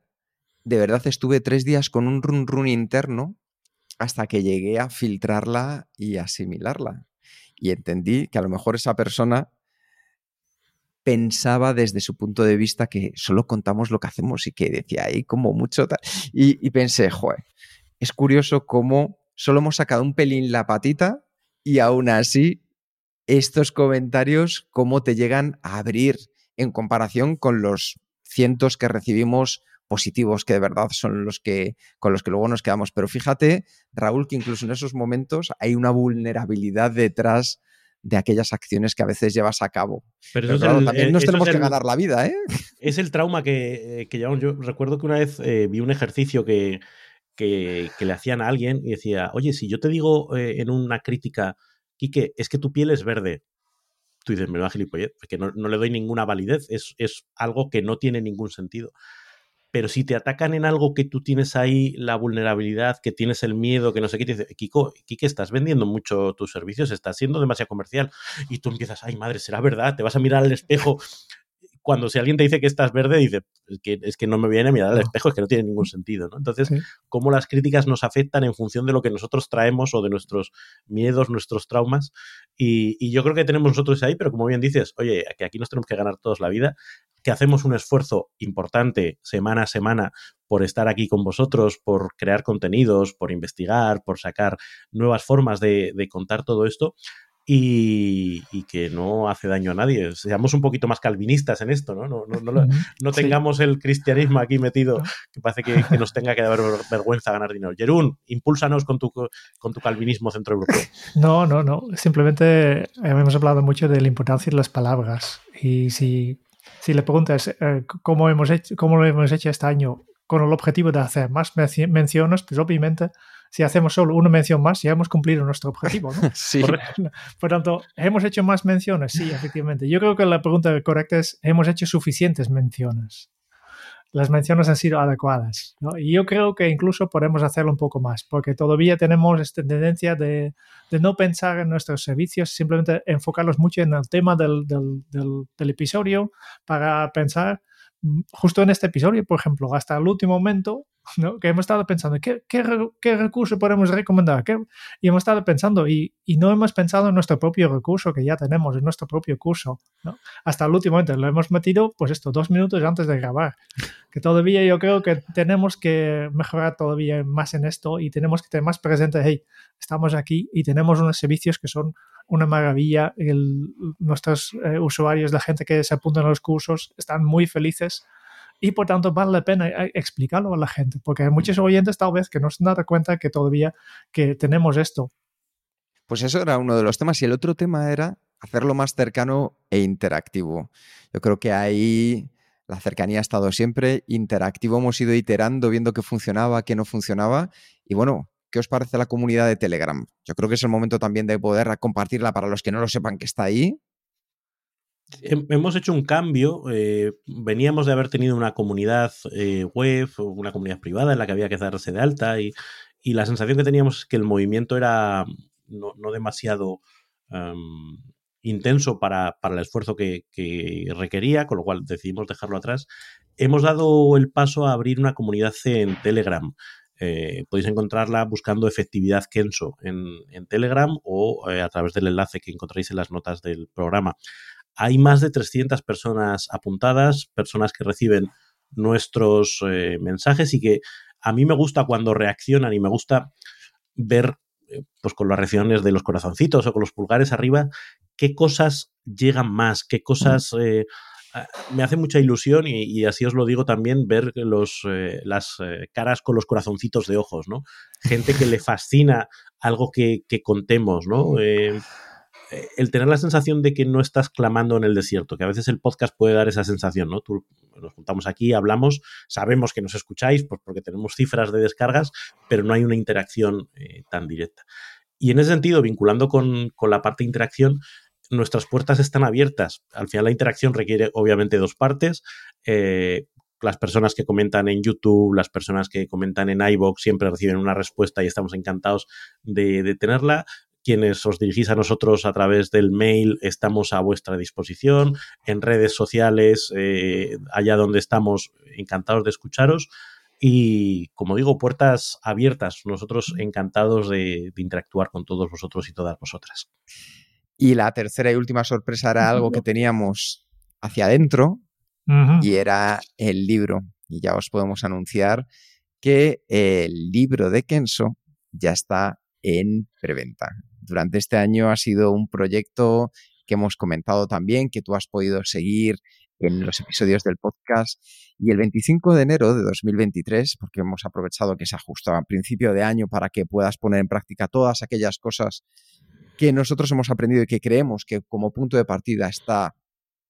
de verdad estuve tres días con un run run interno hasta que llegué a filtrarla y asimilarla. Y entendí que a lo mejor esa persona pensaba desde su punto de vista que solo contamos lo que hacemos y que decía ahí como mucho tal. Y, pensé, joder, es curioso cómo solo hemos sacado un pelín la patita y aún así estos comentarios, cómo te llegan a abrir en comparación con los cientos que recibimos positivos que de verdad son los que con los que luego nos quedamos. Pero fíjate, Raúl, que incluso en esos momentos hay una vulnerabilidad detrás de aquellas acciones que a veces llevas a cabo. Pero, también nos tenemos que ganar la vida, ¿eh? Es el trauma que, que llevamos. Yo recuerdo que una vez eh, vi un ejercicio que, que, le hacían a alguien y decía, oye, si yo te digo eh, en una crítica, Quique, es que tu piel es verde. Tú dices, me va a gilipollez, porque no, no, le doy ninguna validez, es, es algo que no tiene ningún sentido. Pero si te atacan en algo que tú tienes ahí la vulnerabilidad, que tienes el miedo, que no sé qué, te dice, Kiko, Kike, estás vendiendo mucho tus servicios, estás siendo demasiado comercial. Y tú empiezas, ay madre, será verdad, te vas a mirar al espejo *laughs* cuando si alguien te dice que estás verde, dice, es que, es que no me viene a mirar al espejo, es que no tiene ningún sentido, ¿no? Entonces, cómo las críticas nos afectan en función de lo que nosotros traemos o de nuestros miedos, nuestros traumas. Y, yo creo que tenemos nosotros ahí, pero como bien dices, oye, que aquí nos tenemos que ganar todos la vida, que hacemos un esfuerzo importante semana a semana por estar aquí con vosotros, por crear contenidos, por investigar, por sacar nuevas formas de, de contar todo esto y, que no hace daño a nadie. Seamos un poquito más calvinistas en esto, ¿no? No, no, no, tengamos el cristianismo aquí metido que parece que, nos tenga que dar vergüenza ganar dinero. Jerún, impúlsanos con tu, con tu calvinismo centroeuropeo. No, no, no. Simplemente hemos hablado mucho de la importancia de las palabras. Y si, si le preguntas eh, cómo, hemos hecho, cómo lo hemos hecho este año con el objetivo de hacer más menciones, pues obviamente si hacemos solo una mención más, ya hemos cumplido nuestro objetivo. ¿no? *laughs* sí. Por, tanto, ¿hemos hecho más menciones? Sí, efectivamente. Yo creo que la pregunta correcta es, ¿hemos hecho suficientes menciones? Las menciones han sido adecuadas. Y yo creo que incluso podemos hacerlo un poco más, porque todavía tenemos esta tendencia de, de no pensar en nuestros servicios, simplemente enfocarlos mucho en el tema del, del, del episodio para pensar mm, justo en este episodio, por ejemplo, hasta el último momento que hemos estado pensando, ¿qué, qué, recurso podemos recomendar? Y hemos estado pensando y, no hemos pensado en nuestro propio recurso que ya tenemos, en nuestro propio curso. ¿no? Hasta el último momento lo hemos metido, pues esto, dos minutos antes de grabar. Que todavía yo creo que tenemos que mejorar todavía más en esto y tenemos que tener más presente, hey, estamos aquí y tenemos unos servicios que son una maravilla. Nuestros eh, usuarios, la gente que se apunta a los cursos, están muy felices y por tanto vale la pena eh, explicarlo a la gente, porque hay muchos oyentes tal vez que no se dan cuenta que todavía que tenemos esto. Pues eso era uno de los temas y el otro tema era hacerlo más cercano e interactivo. Yo creo que ahí la cercanía ha estado siempre interactivo, hemos ido iterando, viendo qué funcionaba, qué no funcionaba y bueno, ¿qué os parece la comunidad de Telegram? Yo creo que es el momento también de poder compartirla para los que no lo sepan que está ahí Hemos hecho un cambio. Eh, veníamos de haber tenido una comunidad eh, web, una comunidad privada en la que había que darse de alta y, la sensación que teníamos es que el movimiento era no, demasiado em, intenso para, el esfuerzo que, requería, con lo cual decidimos dejarlo atrás. Hemos dado el paso a abrir una comunidad en Telegram. Eh, podéis encontrarla buscando efectividad Kenso en, en Telegram o a través del enlace que encontráis en las notas del programa. Hay más de 300 personas apuntadas, personas que reciben nuestros eh, mensajes y que a mí me gusta cuando reaccionan y me gusta ver eh, pues con las reacciones de los corazoncitos o con los pulgares arriba qué cosas llegan más, qué cosas eh, me hace mucha ilusión y, así os lo digo también ver los, las caras con los corazoncitos de ojos, ¿no? Gente que le fascina algo que, que contemos, ¿no? Eh, el tener la sensación de que no estás clamando en el desierto, que a veces el podcast puede dar esa sensación, ¿no? Tú, nos juntamos aquí, hablamos, sabemos que nos escucháis pues porque tenemos cifras de descargas, pero no hay una interacción eh, tan directa. Y en ese sentido, vinculando con, la parte de interacción, nuestras puertas están abiertas. Al final la interacción requiere obviamente dos partes. Eh, las personas que comentan en YouTube, las personas que comentan en iVoox siempre reciben una respuesta y estamos encantados de tenerla quienes os dirigís a nosotros a través del mail, estamos a vuestra disposición, en redes sociales, eh, allá donde estamos, encantados de escucharos. Y como digo, puertas abiertas, nosotros encantados de, interactuar con todos vosotros y todas vosotras. Y la tercera y última sorpresa era algo que teníamos hacia adentro y era el libro. Y ya os podemos anunciar que el libro de Kenso ya está en preventa durante este año ha sido un proyecto que hemos comentado también, que tú has podido seguir en los episodios del podcast. Y el 25 de enero de 2023, porque hemos aprovechado que se ajustaba a principio de año para que puedas poner en práctica todas aquellas cosas que nosotros hemos aprendido y que creemos que como punto de partida está,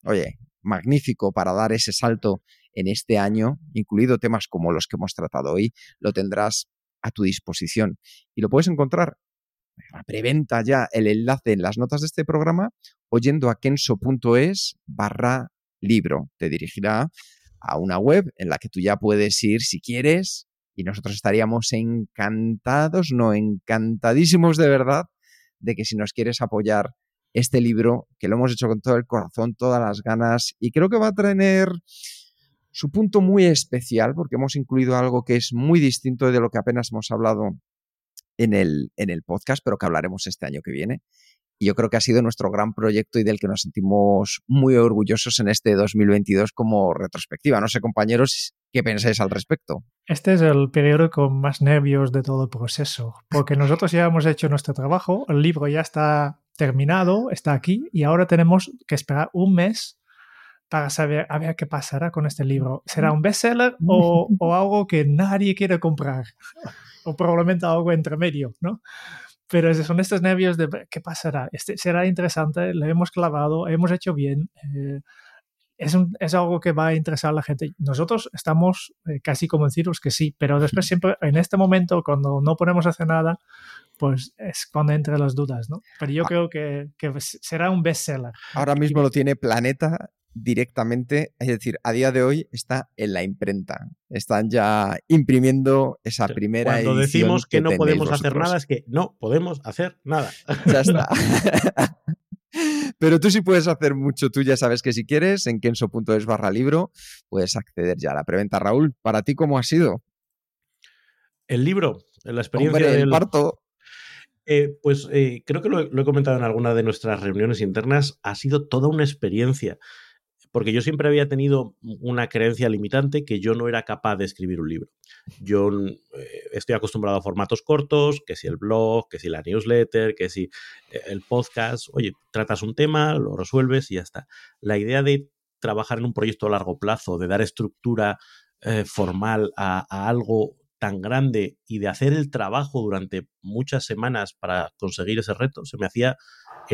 oye, magnífico para dar ese salto en este año, incluido temas como los que hemos tratado hoy, lo tendrás a tu disposición. Y lo puedes encontrar preventa ya el enlace en las notas de este programa oyendo a kenso.es barra libro. Te dirigirá a una web en la que tú ya puedes ir si quieres y nosotros estaríamos encantados, no encantadísimos de verdad, de que si nos quieres apoyar este libro, que lo hemos hecho con todo el corazón, todas las ganas, y creo que va a tener su punto muy especial, porque hemos incluido algo que es muy distinto de lo que apenas hemos hablado en el, en el podcast, pero que hablaremos este año que viene. Y yo creo que ha sido nuestro gran proyecto y del que nos sentimos muy orgullosos en este 2022 como retrospectiva. No sé, compañeros, ¿qué pensáis al respecto? Este es el periodo con más nervios de todo el proceso, porque nosotros ya hemos hecho nuestro trabajo, el libro ya está terminado, está aquí, y ahora tenemos que esperar un mes para saber a ver qué pasará con este libro. ¿Será un bestseller o, o *laughs* algo que nadie quiere comprar? o probablemente algo entre medio, ¿no? Pero son estos nervios de qué pasará. Este, será interesante, le hemos clavado, hemos hecho bien. Eh, es, un, es, algo que va a interesar a la gente. Nosotros estamos eh, casi convencidos que sí, pero después *laughs* siempre, en este momento, cuando no ponemos a hacer nada, pues es cuando entran las dudas, ¿no? Pero yo ah. creo que, que, será un bestseller. Ahora mismo lo tiene Planeta directamente, es decir, a día de hoy está en la imprenta. Están ya imprimiendo esa primera Cuando decimos que, no podemos hacer nada, es que no podemos hacer nada. Ya está. *laughs* *laughs* Pero tú sí puedes hacer mucho. Tú ya sabes que si quieres, en kenso.es barra libro, puedes acceder ya a la preventa. Raúl, ¿para ti cómo ha sido? El libro, la experiencia del parto. Eh, pues eh, creo que lo, he comentado en alguna de nuestras reuniones internas, ha sido toda una experiencia porque yo siempre había tenido una creencia limitante que yo no era capaz de escribir un libro. Yo eh, estoy acostumbrado a formatos cortos, que si el blog, que si la newsletter, que si eh, el podcast, oye, tratas un tema, lo resuelves y ya está. La idea de trabajar en un proyecto a largo plazo, de dar estructura eh, formal a, a algo tan grande y de hacer el trabajo durante muchas semanas para conseguir ese reto, se me hacía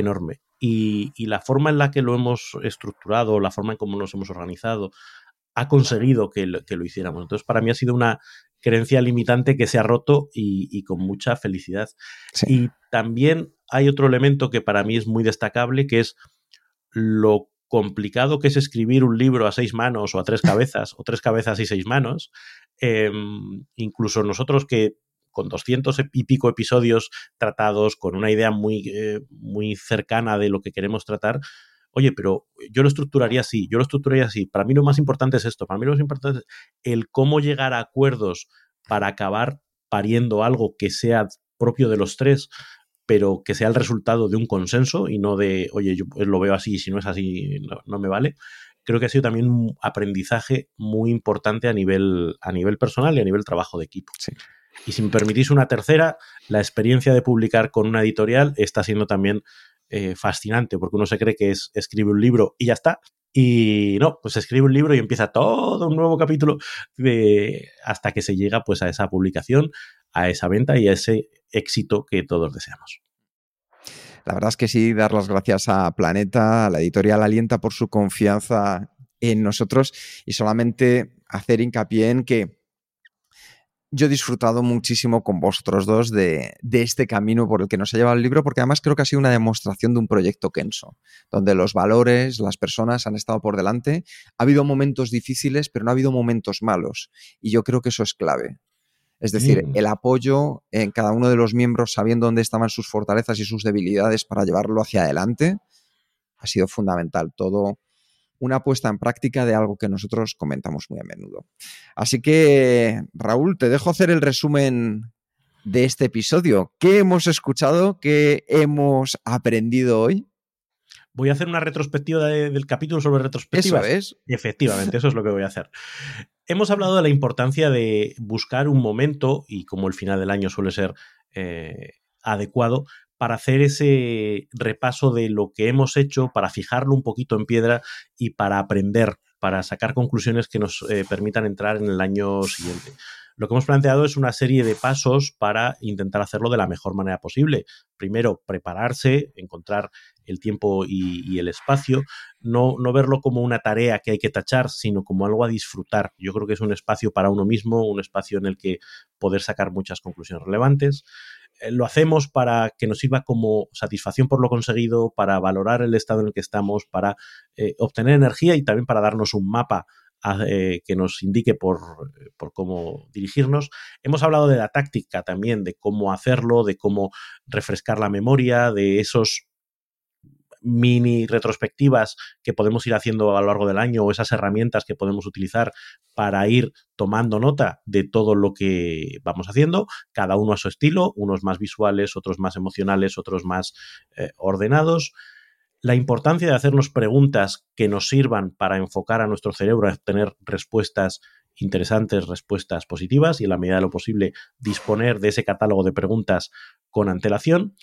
enorme. Y, la forma en la que lo hemos estructurado, la forma en cómo nos hemos organizado, ha conseguido que lo, que lo hiciéramos. Entonces, para mí ha sido una creencia limitante que se ha roto y, con mucha felicidad. Y también hay otro elemento que para mí es muy destacable, que es lo complicado que es escribir un libro a seis manos o a tres cabezas, o tres cabezas y seis manos. Em, incluso nosotros que con 200 y pico episodios tratados, con una idea muy, eh, muy cercana de lo que queremos tratar, oye, pero yo lo estructuraría así, yo lo estructuraría así. Para mí lo más importante es esto, para mí lo más importante es el cómo llegar a acuerdos para acabar pariendo algo que sea propio de los tres, pero que sea el resultado de un consenso y no de, oye, yo lo veo así si no es así no, no, me vale. Creo que ha sido también un aprendizaje muy importante a nivel, a nivel personal y a nivel trabajo de equipo. Sí. Y si me permitís una tercera, la experiencia de publicar con una editorial está siendo también eh, fascinante, porque uno se cree que es escribe un libro y ya está. Y no, pues escribe un libro y empieza todo un nuevo capítulo hasta que se llega pues a esa publicación, a esa venta y a ese éxito que todos deseamos. La verdad es que sí, dar las gracias a Planeta, a la editorial Alienta por su confianza en nosotros y solamente hacer hincapié en que yo he disfrutado muchísimo con vosotros dos de, este camino por el que nos ha llevado el libro, porque además creo que ha sido una demostración de un proyecto Kenso, donde los valores, las personas han estado por delante. Ha habido momentos difíciles, pero no ha habido momentos malos. Y yo creo que eso es clave. Es decir, el apoyo en cada uno de los miembros, sabiendo dónde estaban sus fortalezas y sus debilidades para llevarlo hacia adelante, ha sido fundamental. Todo una puesta en práctica de algo que nosotros comentamos muy a menudo. Así que, Raúl, te dejo hacer el resumen de este episodio. ¿Qué hemos escuchado? ¿Qué hemos aprendido hoy? Voy a hacer una retrospectiva del capítulo sobre retrospectivas. Eso es. Efectivamente, eso es lo que voy a hacer. Hemos hablado de la importancia de buscar un momento, y como el final del año suele ser eh, adecuado, para hacer ese repaso de lo que hemos hecho, para fijarlo un poquito en piedra y para aprender, para sacar conclusiones que nos eh, permitan entrar en el año siguiente. Lo que hemos planteado es una serie de pasos para intentar hacerlo de la mejor manera posible. Primero, prepararse, encontrar el tiempo y, el espacio, no, no, verlo como una tarea que hay que tachar, sino como algo a disfrutar. Yo creo que es un espacio para uno mismo, un espacio en el que poder sacar muchas conclusiones relevantes. Eh, lo hacemos para que nos sirva como satisfacción por lo conseguido, para valorar el estado en el que estamos, para eh, obtener energía y también para darnos un mapa eh, que nos indique por, por, cómo dirigirnos. Hemos hablado de la táctica también, de cómo hacerlo, de cómo refrescar la memoria, de esos mini retrospectivas que podemos ir haciendo a lo largo del año o esas herramientas que podemos utilizar para ir tomando nota de todo lo que vamos haciendo, cada uno a su estilo, unos más visuales, otros más emocionales, otros más eh, ordenados. La importancia de hacernos preguntas que nos sirvan para enfocar a nuestro cerebro a tener respuestas interesantes, respuestas positivas y en la medida de lo posible disponer de ese catálogo de preguntas con antelación.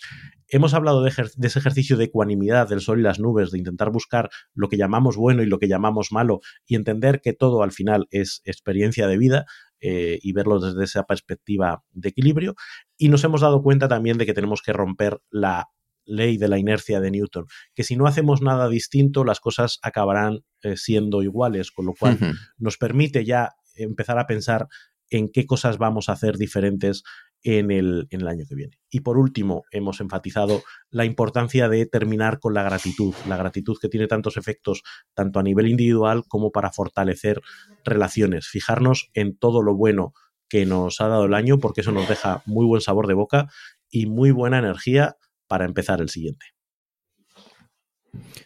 Hemos hablado de, ese ejercicio de ecuanimidad del sol y las nubes, de intentar buscar lo que llamamos bueno y lo que llamamos malo y entender que todo al final es experiencia de vida eh, y verlo desde esa perspectiva de equilibrio. Y nos hemos dado cuenta también de que tenemos que romper la ley de la inercia de Newton, que si no hacemos nada distinto, las cosas acabarán eh, siendo iguales, con lo cual nos permite ya empezar a pensar en qué cosas vamos a hacer diferentes en el, en el, año que viene. Y por último, hemos enfatizado la importancia de terminar con la gratitud, la gratitud que tiene tantos efectos, tanto a nivel individual como para fortalecer relaciones, fijarnos en todo lo bueno que nos ha dado el año, porque eso nos deja muy buen sabor de boca y muy buena energía para empezar el siguiente.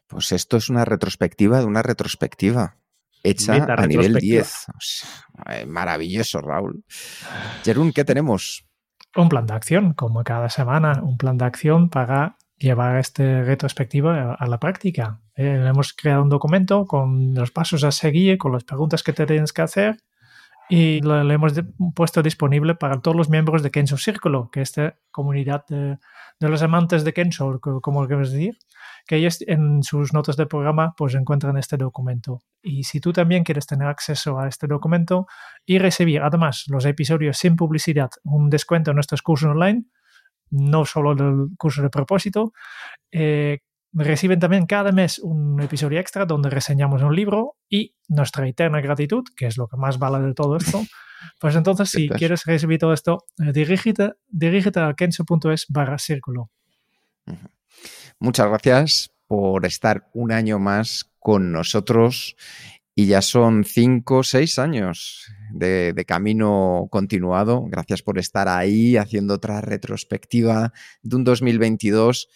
Pues esto es una retrospectiva de una retrospectiva hecha a nivel 10. Eh, maravilloso, Raúl. Jerún, ¿qué tenemos? Un plan de acción, como cada semana, un plan de acción para llevar este retrospectiva a la práctica. Eh, hemos creado un documento con los pasos a seguir, con las preguntas que te tienes que hacer y lo, hemos puesto disponible para todos los miembros de Kenso Círculo, que es esta comunidad de, los amantes de Kenso, como queremos decir, que ellos en sus notas de programa pues encuentran este documento. Y si tú también quieres tener acceso a este documento y recibir además los episodios sin publicidad, un descuento en nuestros cursos online, no solo el curso de propósito, eh, reciben también cada mes un episodio extra donde reseñamos un libro y nuestra eterna gratitud, que es lo que más vale de todo esto. *laughs* Pues entonces, si quieres recibir todo esto, eh, dirígete, dirígete a kenso.es barra círculo. Muchas gracias por estar un año más con nosotros y ya son cinco, seis años de, de, camino continuado. Gracias por estar ahí haciendo otra retrospectiva de un 2022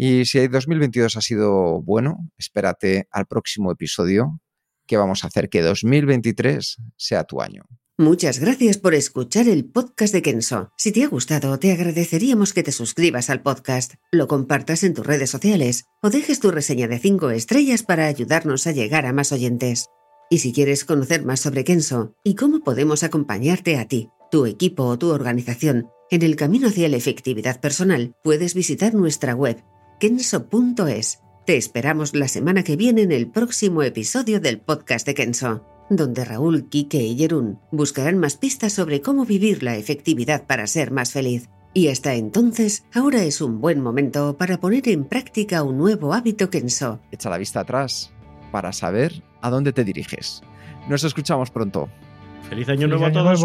y si el 2022 ha sido bueno, espérate al próximo episodio que vamos a hacer que 2023 sea tu año. Muchas gracias por escuchar el podcast de Kenso. Si te ha gustado, te agradeceríamos que te suscribas al podcast, lo compartas en tus redes sociales o dejes tu reseña de 5 estrellas para ayudarnos a llegar a más oyentes. Y si quieres conocer más sobre Kenso y cómo podemos acompañarte a ti, tu equipo o tu organización en el camino hacia la efectividad personal, puedes visitar nuestra web kenso.es. Te esperamos la semana que viene en el próximo episodio del podcast de Kenso, donde Raúl, Kike y Jerún buscarán más pistas sobre cómo vivir la efectividad para ser más feliz. Y hasta entonces, ahora es un buen momento para poner en práctica un nuevo hábito Kenso. Echa la vista atrás para saber a dónde te diriges. Nos escuchamos pronto. Feliz año nuevo a todos.